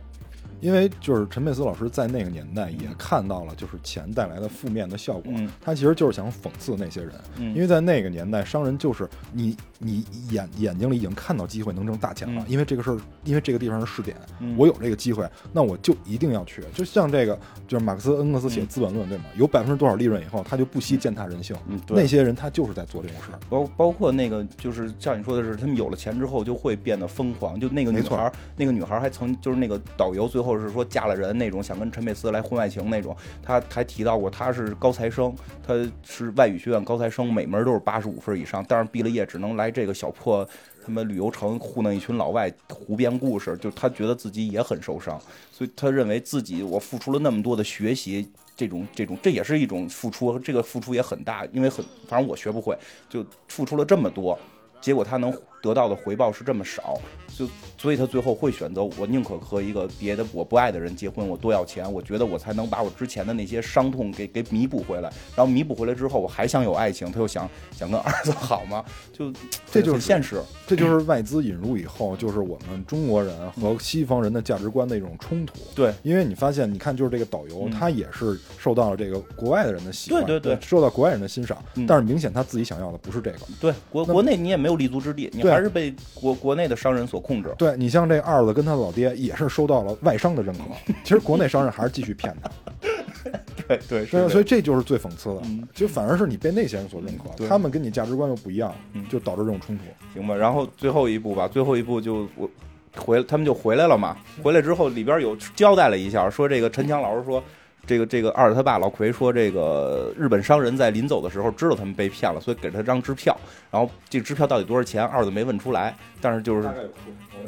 [SPEAKER 4] 因为就是陈佩斯老师在那个年代也看到了就是钱带来的负面的效果，
[SPEAKER 2] 嗯
[SPEAKER 4] 他其实就是想讽刺那些人，
[SPEAKER 2] 嗯
[SPEAKER 4] 因为在那个年代，商人就是你你眼眼睛里已经看到机会能挣大钱了，
[SPEAKER 2] 嗯
[SPEAKER 4] 因为这个事儿，因为这个地方是试点，
[SPEAKER 2] 嗯
[SPEAKER 4] 我有这个机会，那我就一定要去。就像这个，就是马克思恩格斯写《资本论》对吗？有百分之多少利润以后，他就不惜践踏人性。那些人他就是在做这种事儿。
[SPEAKER 2] 包包括那个，就是像你说的是，他们有了钱之后就会变得疯狂。就那个女孩，那个女孩还曾就是那个导游，最后或者是说嫁了人那种，想跟陈佩斯来婚外情那种。她还提到过，她是高材生，她是外语学院高材生，每门都是八十五分以上，但是毕了业只能来这个小破他们旅游城糊弄一群老外，胡编故事。就她觉得自己也很受伤，所以她认为自己我付出了那么多的学习。这种这种，这也是一种付出，这个付出也很大，因为很，反正我学不会，就付出了这么多，结果他能得到的回报是这么少，就所以他最后会选择我宁可和一个别的我不爱的人结婚，我多要钱，我觉得我才能把我之前的那些伤痛给给弥补回来，然后弥补回来之后，我还想有爱情，他又想想跟儿子好吗，就
[SPEAKER 4] 这就是
[SPEAKER 2] 现实，
[SPEAKER 4] 这就是外资引入以后，就是我们中国人和西方人的价值观的一种冲突。
[SPEAKER 2] 对，
[SPEAKER 4] 因为你发现，你看，就是这个导游，
[SPEAKER 2] 嗯
[SPEAKER 4] 他也是受到了这个国外的人的喜欢，
[SPEAKER 2] 对对对
[SPEAKER 4] 受到国外人的欣赏。
[SPEAKER 2] 嗯
[SPEAKER 4] 但是明显他自己想要的不是这个。
[SPEAKER 2] 对国国内你也没有立足之地，你还是被国国内的商人所控制。
[SPEAKER 4] 对你像这二子跟他老爹也是收到了外商的认可，*laughs* 其实国内商人还是继续骗他，*laughs*
[SPEAKER 2] 对对
[SPEAKER 4] 对，所以这就是最讽刺的
[SPEAKER 2] 嗯，
[SPEAKER 4] 就反而是你被那些人所认可，他们跟你价值观又不一样
[SPEAKER 2] 嗯，
[SPEAKER 4] 就导致这种冲突。
[SPEAKER 2] 行吧，然后最后一步吧，最后一步就我回他们就回来了嘛。回来之后里边有交代了一下，说这个陈强老师说，这个这个二子他爸老奎说，这个日本商人在临走的时候知道他们被骗了，所以给他张支票。然后这个支票到底多少钱，二子没问出来，但是就是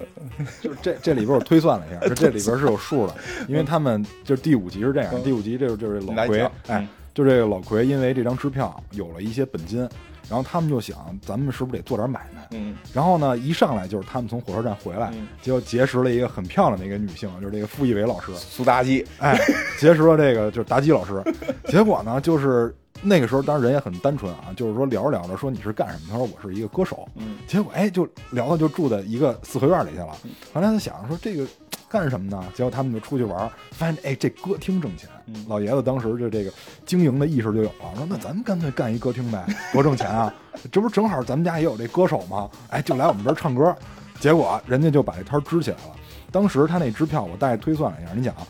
[SPEAKER 2] *laughs*
[SPEAKER 4] 就是这这里边我推算了一下，就这里边是有数的，因为他们就是第五集是这样，第五集这个就是老奎哎，就这个老奎因为这张支票有了一些本金，然后他们就想咱们是不是得做点买卖？
[SPEAKER 2] 嗯。
[SPEAKER 4] 然后呢，一上来就是他们从火车站回来，
[SPEAKER 2] 嗯。
[SPEAKER 4] 结果结识了一个很漂亮的一个女性，就是这个傅艺伟老师，
[SPEAKER 2] 苏妲己，
[SPEAKER 4] 哎，结识了这个就是妲己老师，*laughs* 结果呢，就是那个时候当然人也很单纯啊，就是说聊着聊着说你是干什么？他说我是一个歌手，
[SPEAKER 2] 嗯。
[SPEAKER 4] 结果哎就聊到就住在一个四合院里去了。后来他想说这个干什么呢？结果他们就出去玩，发现哎这歌厅挣钱。
[SPEAKER 2] 嗯
[SPEAKER 4] 老爷子当时就这个经营的意识就有了，说那咱们干脆干一歌厅呗，*laughs* 多挣钱啊！这不是正好咱们家也有这歌手吗？哎，就来我们这儿唱歌。结果人家就把这摊支起来了。当时他那支票我大概推算了一下，你想啊，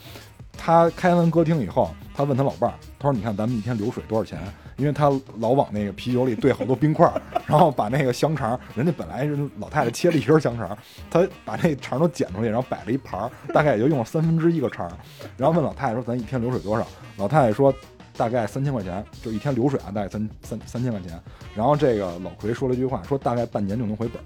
[SPEAKER 4] 他开完歌厅以后，他问他老伴儿，他说：“你看咱们一天流水多少钱？”因为他老往那个啤酒里兑好多冰块儿，然后把那个香肠，人家本来是老太太切了一根香肠，他把那肠都剪出去，然后摆了一盘儿，大概也就用了三分之一个肠儿。然后问老太太说：“咱一天流水多少？”老太太说：“大概三千块钱，就一天流水啊，大概三三三千块钱。”然后这个老奎说了一句话，说大概半年就能回本儿。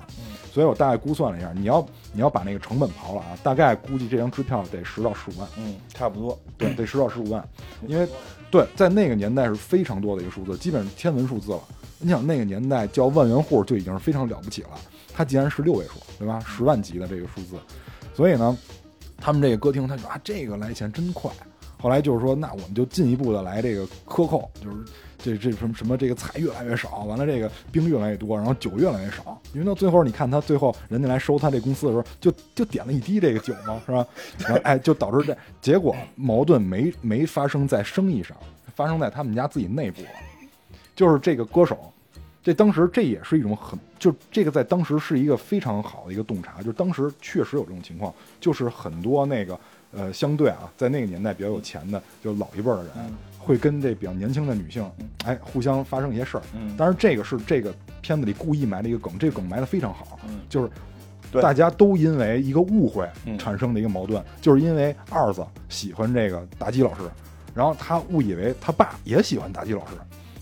[SPEAKER 4] 所以我大概估算了一下，你要你要把那个成本刨了啊，大概估计这张支票得十到十五万。
[SPEAKER 2] 嗯，差不多。
[SPEAKER 4] 对，得十到十五万，因为对，在那个年代是非常多的一个数字，基本上天文数字了。你想那个年代叫万元户就已经是非常了不起了，它竟然是六位数，对吧？十万级的这个数字，所以呢，他们这个歌厅他说啊，这个来钱真快。后来就是说，那我们就进一步的来这个克扣，就是这这什么什么这个菜越来越少，完了这个冰越来越多，然后酒越来越少。因为到最后，你看他最后人家来收他这公司的时候，就就点了一滴这个酒嘛，是吧？然后哎，就导致这结果矛盾没没发生在生意上，发生在他们家自己内部。就是这个歌手，这当时这也是一种很，就这个在当时是一个非常好的一个洞察，就是当时确实有这种情况，就是很多那个呃相对啊，在那个年代比较有钱的，就老一辈儿的人，
[SPEAKER 2] 嗯。
[SPEAKER 4] 会跟这比较年轻的女性，哎，互相发生一些事儿。
[SPEAKER 2] 嗯。
[SPEAKER 4] 当然，这个是这个片子里故意埋的一个梗，这个梗埋的非常好，
[SPEAKER 2] 嗯
[SPEAKER 4] 就是。大家都因为一个误会
[SPEAKER 2] 嗯。
[SPEAKER 4] 产生的一个矛盾，就是因为二子喜欢这个妲己老师，然后他误以为他爸也喜欢妲己老师，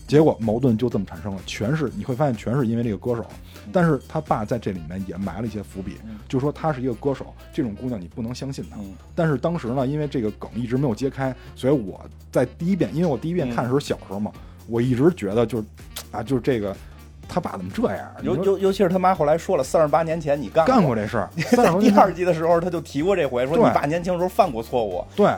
[SPEAKER 4] 结果矛盾就这么产生了，全是你会发现全是因为这个歌手，但是他爸在这里面也埋了一些伏笔，
[SPEAKER 2] 嗯。
[SPEAKER 4] 就说他是一个歌手，这种姑娘你不能相信她。
[SPEAKER 2] 嗯。
[SPEAKER 4] 但是当时呢，因为这个梗一直没有揭开，所以我在第一遍，因为我第一遍看的时候小时候嘛，我一直觉得就是啊，就是这个他爸怎么这样？
[SPEAKER 2] 尤尤尤其是他妈后来说了，三十八年前你干
[SPEAKER 4] 干
[SPEAKER 2] 过
[SPEAKER 4] 过这事儿，*laughs*
[SPEAKER 2] 在第二季的时候，他就提过这回，说你爸年轻时候犯过错误。
[SPEAKER 4] 对，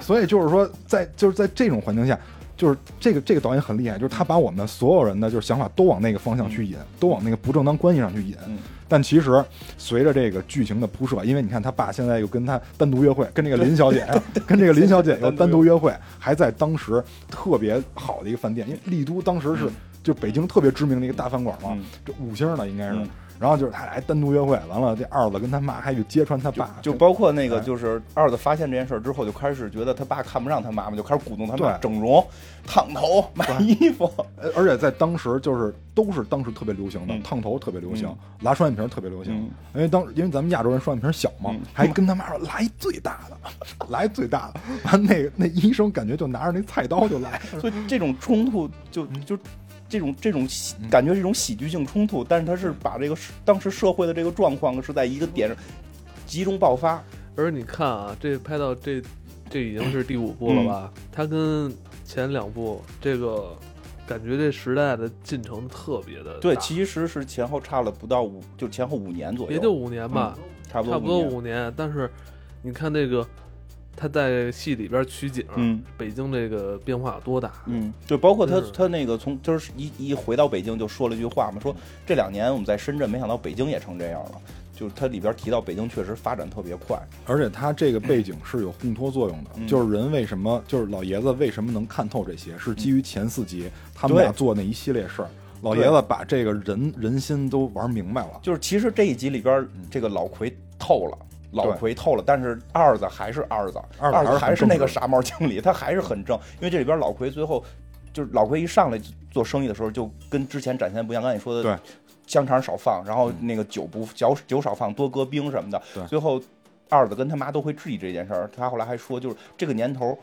[SPEAKER 4] 所以就是说在就是在这种环境下，就是这个这个导演很厉害，就是他把我们所有人的就是想法都往那个方向去引，都往那个不正当关系上去引。
[SPEAKER 2] 嗯。
[SPEAKER 4] 但其实随着这个剧情的铺设，因为你看他爸现在又跟他单独约会，跟这个林小姐，*laughs* 跟这个林小姐又单独约会，还在当时特别好的一个饭店，因为丽都当时是就北京特别知名的一个大饭馆嘛
[SPEAKER 2] 嗯，
[SPEAKER 4] 这五星的应该是。
[SPEAKER 2] 嗯。
[SPEAKER 4] 然后就是他俩还单独约会，完了这二子跟他妈还去揭穿他爸，
[SPEAKER 2] 就包括那个，
[SPEAKER 4] 哎
[SPEAKER 2] 就是二子发现这件事儿之后，就开始觉得他爸看不上他妈妈，就开始鼓动他妈整容、烫头、买衣服。
[SPEAKER 4] 呃而且在当时就是都是当时特别流行的，
[SPEAKER 2] 嗯
[SPEAKER 4] 烫头特别流行
[SPEAKER 2] 嗯，
[SPEAKER 4] 拉双眼皮儿特别流行。
[SPEAKER 2] 嗯
[SPEAKER 4] 因为当因为咱们亚洲人双眼皮儿小嘛，
[SPEAKER 2] 嗯
[SPEAKER 4] 还跟他妈说来最大的，来最大的。完那个那医生感觉就拿着那菜刀就来，
[SPEAKER 2] 所以这种冲突就就这种这种喜感觉是一种喜剧性冲突，但是他是把这个当时社会的这个状况是在一个点上集中爆发。
[SPEAKER 1] 而你看啊，这拍到这这已经是第五部了吧？它跟前两部这个感觉这时代的进程特别的
[SPEAKER 2] 对，其实是前后差了不到五，就前后五年左右，
[SPEAKER 1] 也就五年吧，
[SPEAKER 2] 差不多
[SPEAKER 1] 差不多。五年。但是你看那个他在戏里边取景，
[SPEAKER 2] 嗯
[SPEAKER 1] 北京这个变化有多大？
[SPEAKER 2] 嗯，就包括他他那个从就是一一回到北京就说了一句话嘛，说这两年我们在深圳，没想到北京也成这样了。就是它里边提到北京确实发展特别快，
[SPEAKER 4] 而且他这个背景是有烘托作用的，
[SPEAKER 2] 嗯
[SPEAKER 4] 就是人为什么就是老爷子为什么能看透这些，是基于前四集他们俩做那一系列事儿。老爷子把这个人人心都玩明白了，
[SPEAKER 2] 就是其实这一集里边这个老奎透了。老奎透了，但是二子还是二子，
[SPEAKER 4] 二子还是
[SPEAKER 2] 那个傻帽经理，他还是很正。因为这里边老奎最后就是老奎一上来做生意的时候，就跟之前展现不一样。刚才你说的，
[SPEAKER 4] 对，
[SPEAKER 2] 香肠少放，然后那个酒不酒酒少放，多搁冰什么的。
[SPEAKER 4] 对
[SPEAKER 2] 最后二子跟他妈都会质疑这件事儿。他后来还说，就是这个年头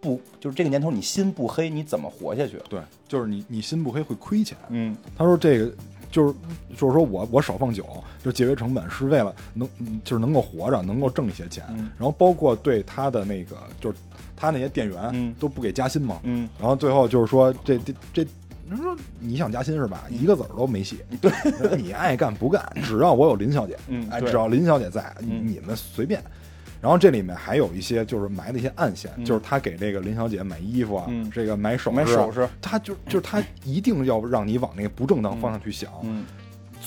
[SPEAKER 2] 不，就是这个年头你心不黑，你怎么活下去？
[SPEAKER 4] 对，就是你你心不黑会亏钱。
[SPEAKER 2] 嗯
[SPEAKER 4] 他说这个就是就是说我我少放酒，就节约成本，是为了能嗯就是能够活着，能够挣一些钱。
[SPEAKER 2] 嗯
[SPEAKER 4] 然后包括对他的那个就是他那些店员、
[SPEAKER 2] 嗯
[SPEAKER 4] 都不给加薪嘛。
[SPEAKER 2] 嗯，
[SPEAKER 4] 然后最后就是说这这这。你说你想加薪是吧？一个子儿都没写。对，*laughs* 你爱干不干，只要我有林小姐，哎，只要林小姐在，
[SPEAKER 2] 嗯
[SPEAKER 4] 你们随便。然后这里面还有一些就是埋的一些暗线，
[SPEAKER 2] 嗯。
[SPEAKER 4] 就是他给这个林小姐买衣服啊，
[SPEAKER 2] 嗯。
[SPEAKER 4] 这个买首饰、啊，
[SPEAKER 2] 买首饰，
[SPEAKER 4] 他就就是他一定要让你往那个不正当方向去想，
[SPEAKER 2] 嗯，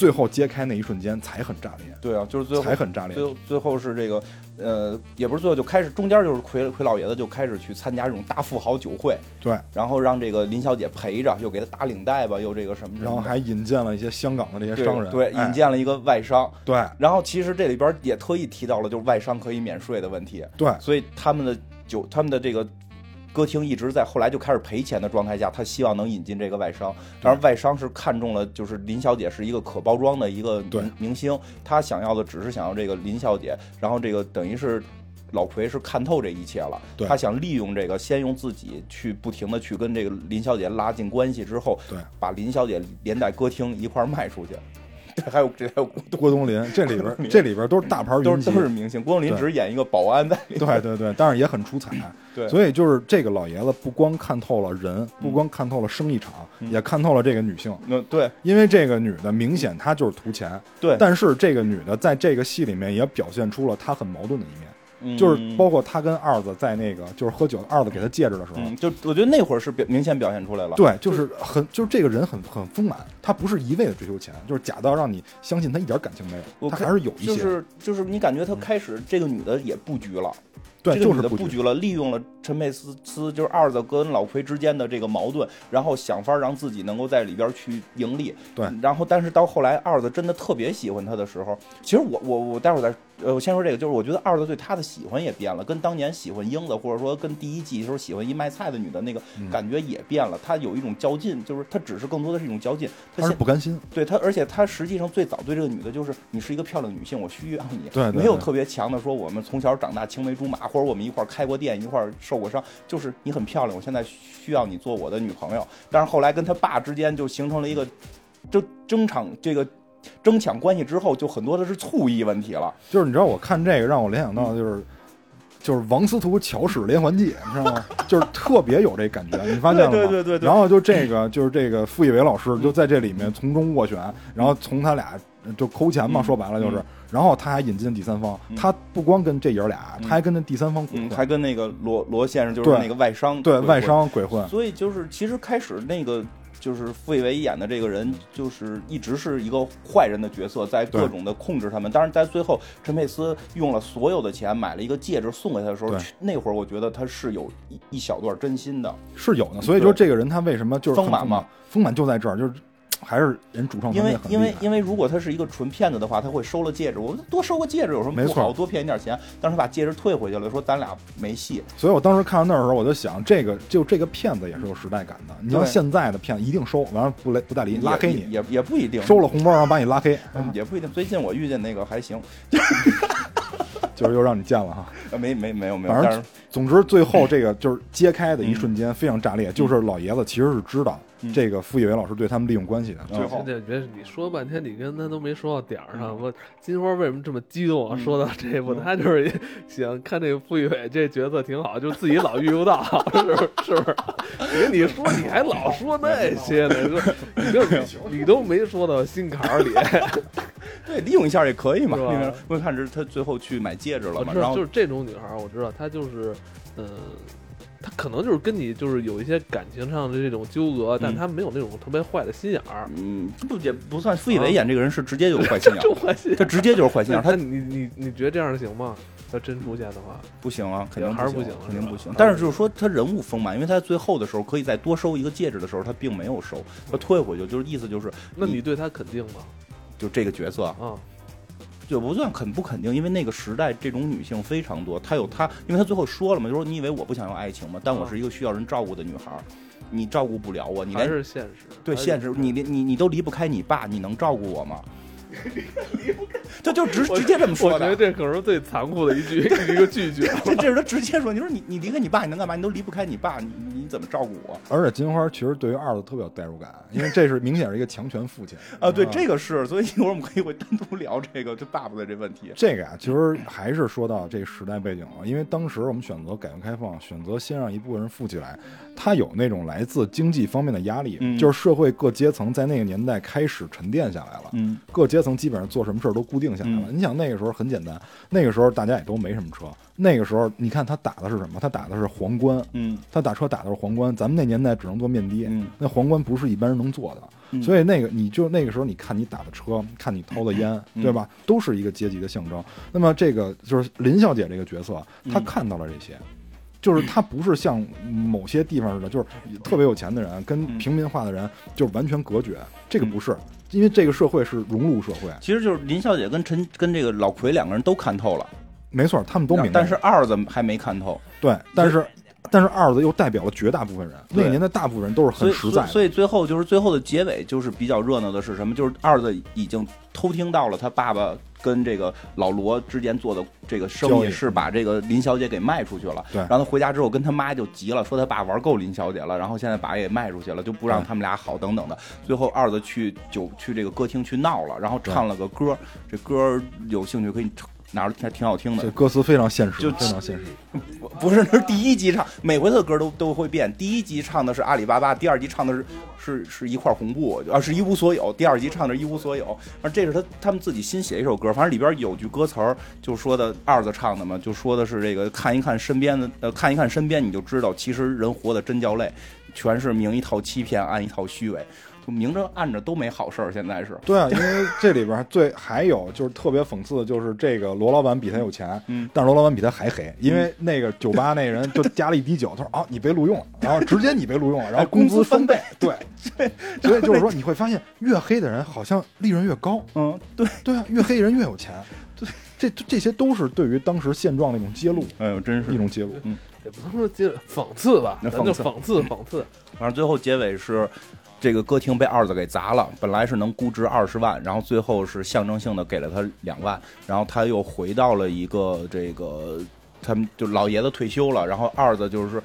[SPEAKER 4] 最后揭开那一瞬间才很炸裂，
[SPEAKER 2] 对啊，就是最后
[SPEAKER 4] 才很炸裂。
[SPEAKER 2] 最。后最后是这个，呃，也不是最后就开始，中间就是奎奎老爷子就开始去参加这种大富豪酒会，
[SPEAKER 4] 对，
[SPEAKER 2] 然后让这个林小姐陪着，又给他打领带吧，又这个什么
[SPEAKER 4] 然后还引荐了一些香港的这些商人，
[SPEAKER 2] 对，
[SPEAKER 4] 哎。
[SPEAKER 2] 引荐了一个外商。
[SPEAKER 4] 对。
[SPEAKER 2] 然后其实这里边也特意提到了，就是外商可以免税的问题，
[SPEAKER 4] 对。
[SPEAKER 2] 所以他们的酒，他们的这个歌厅一直在后来就开始赔钱的状态下，他希望能引进这个外商。当然，外商是看中了，就是林小姐是一个可包装的一个明明星，他想要的只是想要这个林小姐，然后这个等于是。老奎是看透这一切了，他想利用这个，先用自己去不停的去跟这个林小姐拉近关系，之后，
[SPEAKER 4] 对，
[SPEAKER 2] 把林小姐连带歌厅一块儿卖出去。这 *laughs* 还有这还有
[SPEAKER 4] 郭冬临这里边这里边都是大牌
[SPEAKER 2] 都是都是明星，郭冬临只是演一个保安在里面。
[SPEAKER 4] 对对对，但是也很出彩。*laughs*
[SPEAKER 2] 对
[SPEAKER 4] 所以就是这个老爷子不光看透了人，不光看透了生意场，
[SPEAKER 2] 嗯
[SPEAKER 4] 也看透了这个女性。
[SPEAKER 2] 那对
[SPEAKER 4] 因为这个女的明显她就是图钱，
[SPEAKER 2] 对，
[SPEAKER 4] 但是这个女的在这个戏里面也表现出了她很矛盾的一面。
[SPEAKER 2] 嗯
[SPEAKER 4] 就是包括他跟二子在那个就是喝酒，二子给他戒指的时候，
[SPEAKER 2] 嗯，就我觉得那会儿是表明显表现出来了。
[SPEAKER 4] 对，就是很就是这个人很很丰满，他不是一味的追求钱，就是假到让你相信他一点感情没有，他
[SPEAKER 2] 我
[SPEAKER 4] 还是有一些，
[SPEAKER 2] 就是就是你感觉他开始这个女的也布局了，
[SPEAKER 4] 对，
[SPEAKER 2] 这个女的
[SPEAKER 4] 就是布局，
[SPEAKER 2] 布局了，利用了陈佩斯斯就是二子跟老奎之间的这个矛盾，然后想法让自己能够在里边去盈利。
[SPEAKER 4] 对
[SPEAKER 2] 然后但是到后来二子真的特别喜欢他的时候，其实我我我待会儿再呃，我先说这个，就是我觉得二子对他的喜欢也变了，跟当年喜欢英子，或者说跟第一季时候喜欢一卖菜的女的那个
[SPEAKER 4] 嗯
[SPEAKER 2] 感觉也变了。他有一种较劲，就是他只是更多的是一种较劲。他
[SPEAKER 4] 他是不甘心，
[SPEAKER 2] 对他，而且他实际上最早对这个女的就是你是一个漂亮女性，我需要你，
[SPEAKER 4] 对对对
[SPEAKER 2] 没有特别强的说我们从小长大青梅竹马，或者我们一块儿开过店，一块儿受过伤，就是你很漂亮，我现在需要你做我的女朋友。但是后来跟他爸之间就形成了一个争争场这个争抢关系之后，就很多的是醋意问题了。
[SPEAKER 4] 就是你知道我看这个让我联想到就是。就是王司徒巧使连环计，你知道吗？*laughs* 就是特别有这感觉，你发现了吗？*laughs*
[SPEAKER 2] 对对对对对
[SPEAKER 4] 然后就这个，就是这个傅艺伟老师就在这里面从中斡旋，然后从他俩就抠钱嘛，
[SPEAKER 2] 嗯
[SPEAKER 4] 说白了就是
[SPEAKER 2] 嗯。
[SPEAKER 4] 然后他还引进第三方，
[SPEAKER 2] 嗯
[SPEAKER 4] 他不光跟这爷俩，
[SPEAKER 2] 嗯
[SPEAKER 4] 他还跟那第三方鬼
[SPEAKER 2] 嗯，
[SPEAKER 4] 混，
[SPEAKER 2] 还跟那个罗罗先生就是那个外商
[SPEAKER 4] 对外商鬼混。
[SPEAKER 2] 所以就是其实开始那个就是傅艺伟演的这个人，就是一直是一个坏人的角色，在各种的控制他们。当然，在最后陈佩斯用了所有的钱买了一个戒指送给他的时候，那会儿我觉得他是有一一小段真心的，
[SPEAKER 4] 是有的，所以说这个人他为什么就是
[SPEAKER 2] 丰满嘛？
[SPEAKER 4] 丰满就在这儿，就是还是人主创
[SPEAKER 2] 因为因为因为如果他是一个纯骗子的话，他会收了戒指，我多收个戒指有什么
[SPEAKER 4] 没错
[SPEAKER 2] 不好？多骗你点钱，但是他把戒指退回去了，说咱俩没戏。
[SPEAKER 4] 所以我当时看到那儿的时候，我就想，这个就这个骗子也是有时代感的。你像现在的骗子一定收，完了不来不带理你，拉黑你，
[SPEAKER 2] 也也也不一定
[SPEAKER 4] 收了红包然后把你拉黑，
[SPEAKER 2] 嗯也不一定。最近我遇见那个还行，*laughs* *laughs*
[SPEAKER 4] 就是又让你见了哈。
[SPEAKER 2] 呃没没没有没有，
[SPEAKER 4] 反正总之，最后这个就是揭开的一瞬间非常炸裂，就是老爷子其实是知道
[SPEAKER 2] 嗯
[SPEAKER 4] 这个傅艺伟老师对他们利用关系的。
[SPEAKER 2] 嗯
[SPEAKER 4] 最
[SPEAKER 1] 别你说半天，你跟他都没说到点儿上。*laughs* 我金花为什么这么激动啊？
[SPEAKER 2] 嗯
[SPEAKER 1] 说到这一步，
[SPEAKER 2] 嗯
[SPEAKER 1] 他就是想看这个傅艺伟这角色挺好，就自己老遇不到，*laughs* 是不是？是不是？你跟你说，你还老说那些呢？说你就你都没说到心坎儿里。*laughs*
[SPEAKER 2] 对，利用一下也可以嘛。
[SPEAKER 1] 是吧
[SPEAKER 2] 因看是他最后去买戒指了嘛，
[SPEAKER 1] 我知道，
[SPEAKER 2] 然后
[SPEAKER 1] 就是这种女孩，我知道她就是，嗯、她可能就是跟你就是有一些感情上的这种纠葛，但他没有那种特别坏的心眼儿。
[SPEAKER 2] 嗯，不也不算。傅艺伟演这个人是直接就有坏心眼 *laughs*
[SPEAKER 1] 就
[SPEAKER 2] 儿，
[SPEAKER 1] 坏心。
[SPEAKER 2] 他直接就是坏心眼儿，他
[SPEAKER 1] 你你你觉得这样行吗？他真出现的话，
[SPEAKER 2] 不行啊，肯定
[SPEAKER 1] 还是不
[SPEAKER 2] 不
[SPEAKER 1] 行
[SPEAKER 2] 肯定不行。但是就是说他人物丰满，因为他在最后的时候可以再多收一个戒指的时候，他并没有收，他退回去，就是意思就是，
[SPEAKER 1] 那你对他肯定吗？
[SPEAKER 2] 就这个角色啊
[SPEAKER 1] 啊，
[SPEAKER 2] 就不算肯不肯定，因为那个时代这种女性非常多，她有她，因为她最后说了嘛，就说你以为我不想要爱情吗？但我是一个需要人照顾的女孩儿，你照顾不了我，你
[SPEAKER 1] 还
[SPEAKER 2] 连
[SPEAKER 1] 是现实？
[SPEAKER 2] 对现实，你连你你都离不开你爸，你能照顾我吗？*laughs* 他就直直接这么说
[SPEAKER 1] 我觉得。这可能是最残酷的一句一个拒绝。*laughs*
[SPEAKER 2] 这这是他直接说，你说你你离开你爸，你能干嘛？你都离不开你爸，你你怎么照顾我
[SPEAKER 4] 而且金花其实对于二子特别有代入感，因为这是明显是一个强权父亲
[SPEAKER 2] 啊？对，这个是，所以一会儿我们可以会单独聊这个就爸爸的这问题。
[SPEAKER 4] 这个呀、其实还是说到这个时代背景了，因为当时我们选择改革开放，选择先让一部分人富起来，他有那种来自经济方面的压力，
[SPEAKER 2] 嗯
[SPEAKER 4] 就是社会各阶层在那个年代开始沉淀下来了。
[SPEAKER 2] 嗯
[SPEAKER 4] 各阶层基本上做什么事儿都固定下来了。
[SPEAKER 2] 嗯
[SPEAKER 4] 你想那个时候很简单，那个时候大家也都没什么车。那个时候你看他打的是什么？他打的是皇冠，
[SPEAKER 2] 嗯
[SPEAKER 4] 他打车打的是皇冠。咱们那年代只能坐面的，
[SPEAKER 2] 嗯
[SPEAKER 4] 那皇冠不是一般人能坐的。
[SPEAKER 2] 嗯
[SPEAKER 4] 所以那个你就那个时候，你看你打的车，看你掏的烟，
[SPEAKER 2] 嗯
[SPEAKER 4] 对吧？都是一个阶级的象征。那么这个就是林小姐这个角色，她
[SPEAKER 2] 嗯
[SPEAKER 4] 看到了这些。就是她不是像某些地方似的，就是特别有钱的人跟
[SPEAKER 2] 嗯
[SPEAKER 4] 平民化的人就是完全隔绝，这个不是，因为这个社会是融入社会，
[SPEAKER 2] 其实就是林小姐跟陈跟这个老奎两个人都看透了，
[SPEAKER 4] 没错，他们都明白。
[SPEAKER 2] 但是二子还没看透，
[SPEAKER 4] 对，但是但是二子又代表了绝大部分人，那年的大部分人都是很实在的。
[SPEAKER 2] 所以最后就是最后的结尾就是比较热闹的是什么？就是二子已经偷听到了他爸爸跟这个老罗之间做的这个生意是把这个林小姐给卖出去了。
[SPEAKER 4] 对
[SPEAKER 2] 然后他回家之后跟他妈就急了，说他爸玩够林小姐了，然后现在把也卖出去了，就不让他们俩好等等的。最后二子去酒去这个歌厅去闹了，然后唱了个歌，这歌有兴趣可以拿着听，挺好听的
[SPEAKER 4] 这。歌词非常现实，
[SPEAKER 2] 就
[SPEAKER 4] 非常现实。
[SPEAKER 2] 不不是，那是第一集唱，每回的歌都都会变。第一集唱的是阿里巴巴，第二集唱的是是是一块红布，啊是一无所有。第二集唱的是一无所有，而这是他他们自己新写一首歌，反正里边有句歌词儿就说的二子唱的嘛，就说的是这个看一看身边的呃看一看身边你就知道，其实人活的真叫累，全是明一套欺骗，暗一套虚伪，就明着暗着都没好事儿。现在是，
[SPEAKER 4] 对啊，因为这里边最还有就是特别讽刺的，就是这个罗老板比他有钱，
[SPEAKER 2] 嗯
[SPEAKER 4] 但是罗老板比他还黑，因为那个酒吧那人就加了一滴酒，他说啊你被录用了，然后直接你被录用了，然后工资翻倍，对 *laughs* *laughs* 所以就是说你会发现越黑的人好像利润越高，
[SPEAKER 2] 嗯，对，
[SPEAKER 4] 对啊，越黑人越有钱，*laughs* 对，这这些都是对于当时现状的一种揭露，
[SPEAKER 2] 哎呦，真是
[SPEAKER 4] 一种揭露。
[SPEAKER 1] 嗯也不能说接讽刺吧，就
[SPEAKER 2] 讽
[SPEAKER 1] 讽刺讽刺。
[SPEAKER 2] 反正最后结尾是，这个歌厅被二子给砸了，本来是能估值二十万，然后最后是象征性的给了他两万，然后他又回到了一个这个，他们就老爷子退休了，然后二子就是。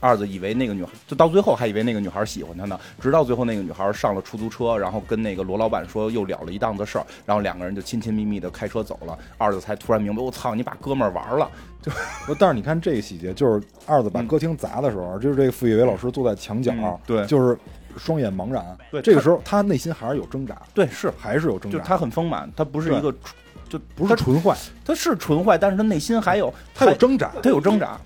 [SPEAKER 2] 二子以为那个女孩，就到最后还以为那个女孩喜欢他呢，直到最后那个女孩上了出租车，然后跟那个罗老板说又了了一档子事儿，然后两个人就亲亲密密的开车走了。二子才突然明白，我操，你把哥们儿玩了，
[SPEAKER 4] 就但是你看这个细节，就是二子把歌厅砸的时候，就是这个傅艺伟老师坐在墙角，
[SPEAKER 2] 嗯对
[SPEAKER 4] 就是双眼茫然。
[SPEAKER 2] 对
[SPEAKER 4] 这个时候他内心还是有挣扎，
[SPEAKER 2] 对，是，
[SPEAKER 4] 还是有挣扎。
[SPEAKER 2] 就他很丰满，他不是一个，就
[SPEAKER 4] 不是纯坏，
[SPEAKER 2] 他是纯坏，但是他内心还有，
[SPEAKER 4] 他有挣扎，
[SPEAKER 2] 他有挣扎。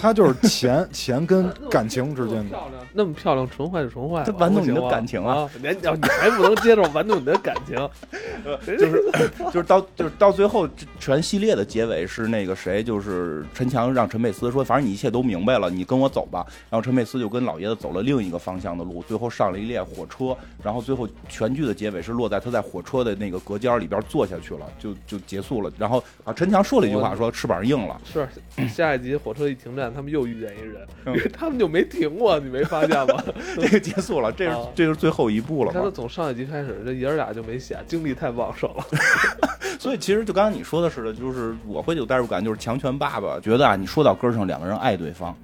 [SPEAKER 4] 他就是钱 *laughs* 钱跟感情之间的，
[SPEAKER 1] 那么漂亮，纯坏就纯坏，
[SPEAKER 2] 他玩弄你的感情
[SPEAKER 1] 啊！你 *laughs* 你还不能接受玩弄你的感情，*laughs*
[SPEAKER 2] 就是就是到就是到最后全系列的结尾是那个谁，就是陈强让陈佩斯说，反正你一切都明白了，你跟我走吧。然后陈佩斯就跟老爷子走了另一个方向的路，最后上了一列火车，然后最后全剧的结尾是落在他在火车的那个隔间里边坐下去了，就就结束了。然后啊，陈强说了一句话，说翅膀硬了。
[SPEAKER 1] 是 *clears throat* 下一集火车一停站。他们又遇见一人，因为他们就没停过，你没发现吗？*laughs*
[SPEAKER 2] 这个结束了，这是这是最后一步了。
[SPEAKER 1] 他从上一集开始，这爷儿俩就没闲，精力太旺盛了。*laughs*
[SPEAKER 2] 所以其实就刚刚你说的似的，就是我会有代入感，就是强权爸爸觉得啊，你说到根上，两个人爱对方，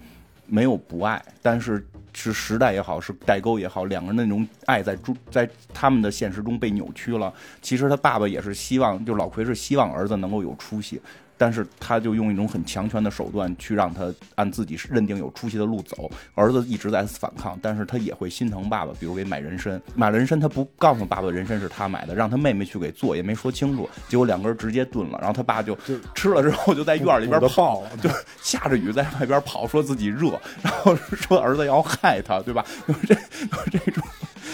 [SPEAKER 2] 没有不爱，但是是时代也好，是代沟也好，两个人那种爱在中在他们的现实中被扭曲了。其实他爸爸也是希望，就老奎是希望儿子能够有出息。但是他就用一种很强权的手段去让他按自己认定有出息的路走，儿子一直在反抗，但是他也会心疼爸爸，比如给买人参，买人参他不告诉爸爸人参是他买的，让他妹妹去给做，也没说清楚，结果两个人直接炖了，然后他爸就吃了之后就在院里边
[SPEAKER 4] 跑，*laughs*
[SPEAKER 2] 就下着雨在外边跑，说自己热，然后说儿子要害他，对吧？有 *laughs* 这有这种。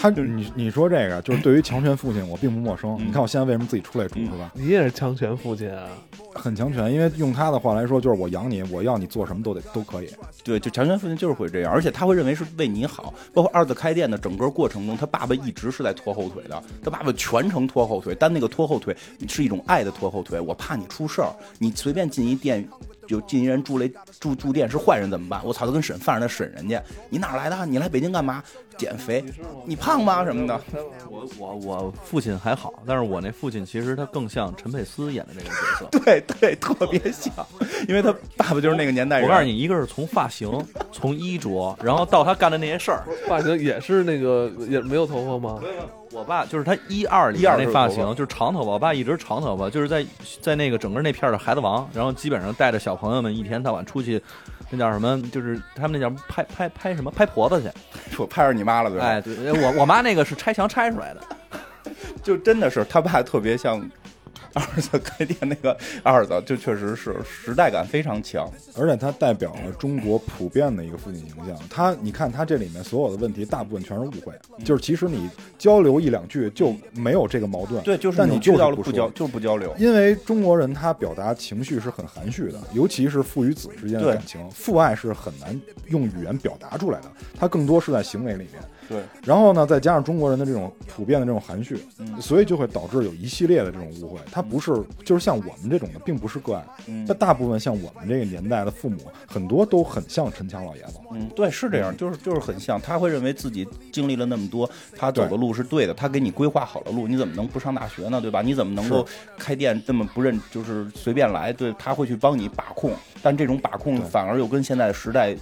[SPEAKER 4] 他就你你说这个就是对于强权父亲，我并不陌生。你看我现在为什么自己出来住是吧？
[SPEAKER 1] 你也是强权父亲啊，
[SPEAKER 4] 很强权。因为用他的话来说，就是我养你，我要你做什么都得都可以。
[SPEAKER 2] 对，就强权父亲就是会这样，而且他会认为是为你好。包括二次开店的整个过程中，他爸爸一直是在拖后腿的，他爸爸全程拖后腿，但那个拖后腿是一种爱的拖后腿。我怕你出事儿，你随便进一店。就进一人住了住住店是坏人怎么办？我操，他跟审犯人的审人家。你哪来的？你来北京干嘛？减肥？你胖吗？什么的？
[SPEAKER 3] 我我我父亲还好，但是我那父亲其实他更像陈佩斯演的那个角色。
[SPEAKER 2] 对对，特别像，因为他爸爸就是那个年代人。
[SPEAKER 3] 我告诉你，一个是从发型，从衣着，然后到他干的那些事儿，
[SPEAKER 1] 发型也是那个也没有头发吗？
[SPEAKER 3] 我爸就是他一二里那发型，就是长头发。我爸一直长头发，就是在在那个整个那片的孩子王，然后基本上带着小朋友们一天到晚出去，那叫什么？就是他们那叫拍拍拍什么？拍婆子去？
[SPEAKER 2] 我拍着你妈了，对吧？
[SPEAKER 3] 哎，对，我我妈那个是拆墙拆出来的，*laughs*
[SPEAKER 2] 就真的是他爸特别像。*laughs* 二子开店那个二子就确实是时代感非常强，
[SPEAKER 4] 而且他代表了中国普遍的一个父亲形象。他，你看他这里面所有的问题，大部分全是误会，就是其实你交流一两句就没有这个矛盾。
[SPEAKER 2] 对，就是
[SPEAKER 4] 但你就
[SPEAKER 2] 是
[SPEAKER 4] 不
[SPEAKER 2] 交，就是不交流。
[SPEAKER 4] 因为中国人他表达情绪是很含蓄的，尤其是父与子之间的感情，父爱是很难用语言表达出来的，他更多是在行为里面。
[SPEAKER 2] 对，
[SPEAKER 4] 然后呢，再加上中国人的这种普遍的这种含蓄，所以就会导致有一系列的这种误会。他不是，就是像我们这种的，并不是个案。他大部分像我们这个年代的父母，很多都很像陈强老爷子。
[SPEAKER 2] 嗯，对，是这样，就是就是很像。他会认为自己经历了那么多，他走的路是对的，他给你规划好了路，你怎么能不上大学呢？对吧？你怎么能够开店这么不认，就是随便来？对他会去帮你把控，但这种把控反而又跟现在的时代。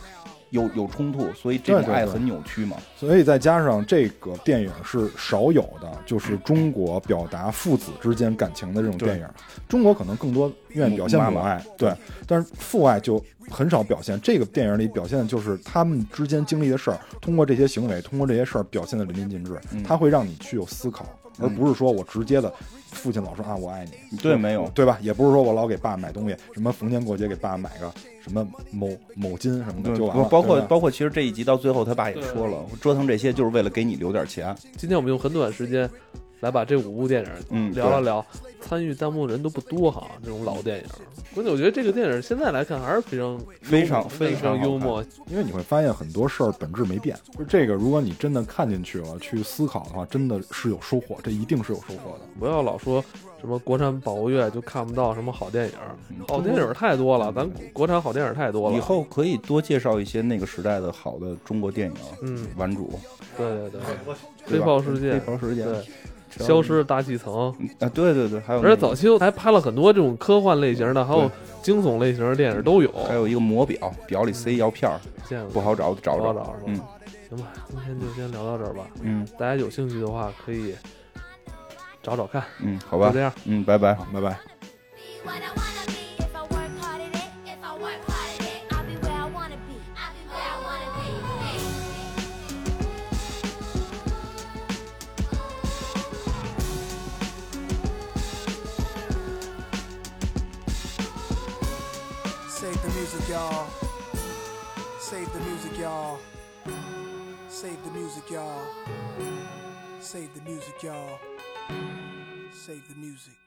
[SPEAKER 2] 有有冲突，所以这个爱很扭曲嘛。
[SPEAKER 4] 所以再加上这个电影是少有的，就是中国表达父子之间感情的这种电影。中国可能更多愿意表现母爱，对，但是父爱就很少表现。这个电影里表现的就是他们之间经历的事儿，通过这些行为，通过这些事儿表现的淋漓尽致。他会让你去有思考，而不是说我直接的。父亲老说啊，我爱你。
[SPEAKER 2] 对，没有，
[SPEAKER 4] 对吧？也不是说我老给爸买东西，什么逢年过节给爸买个什么某某金什么的就完了。
[SPEAKER 2] 包括包括，其实这一集到最后，他爸也说了，折腾这些就是为了给你留点钱。
[SPEAKER 1] 今天我们用很短时间。来把这五部电影嗯聊了聊，参与弹幕的人都不多哈，这种老电影。关键我觉得这个电影现在来看还是非常
[SPEAKER 2] 非常
[SPEAKER 1] 非常幽默，
[SPEAKER 4] 因为你会发现很多事儿本质没变。就这个，如果你真的看进去了，去思考的话，真的是有收获，这一定是有收获的。
[SPEAKER 1] 不要老说什么国产保护月就看不到什么好电影，好电影太多了，咱国产好电影太多了。
[SPEAKER 2] 以后可以多介绍一些那个时代的好的中国电影。
[SPEAKER 1] 嗯，
[SPEAKER 2] 顽主，
[SPEAKER 1] 对对对，飞豹世界，
[SPEAKER 2] 飞炮世界，
[SPEAKER 1] 对。消失的大气层
[SPEAKER 2] 啊，对对对，还有，
[SPEAKER 1] 而且早期还拍了很多这种科幻类型的，还有惊悚类型的电影都有。
[SPEAKER 2] 还有一个魔表，表里塞药片儿，不好找，找
[SPEAKER 1] 找
[SPEAKER 2] 找，
[SPEAKER 1] 嗯，行吧，今天就先聊到这儿吧。
[SPEAKER 2] 嗯，
[SPEAKER 1] 大家有兴趣的话可以找找看。
[SPEAKER 2] 嗯，好吧，
[SPEAKER 1] 就这样，
[SPEAKER 2] 嗯，拜拜，
[SPEAKER 4] 好，拜拜。
[SPEAKER 5] Y'all. Save the music, y'all. Save the music, y'all. Save the music, y'all. Save the music.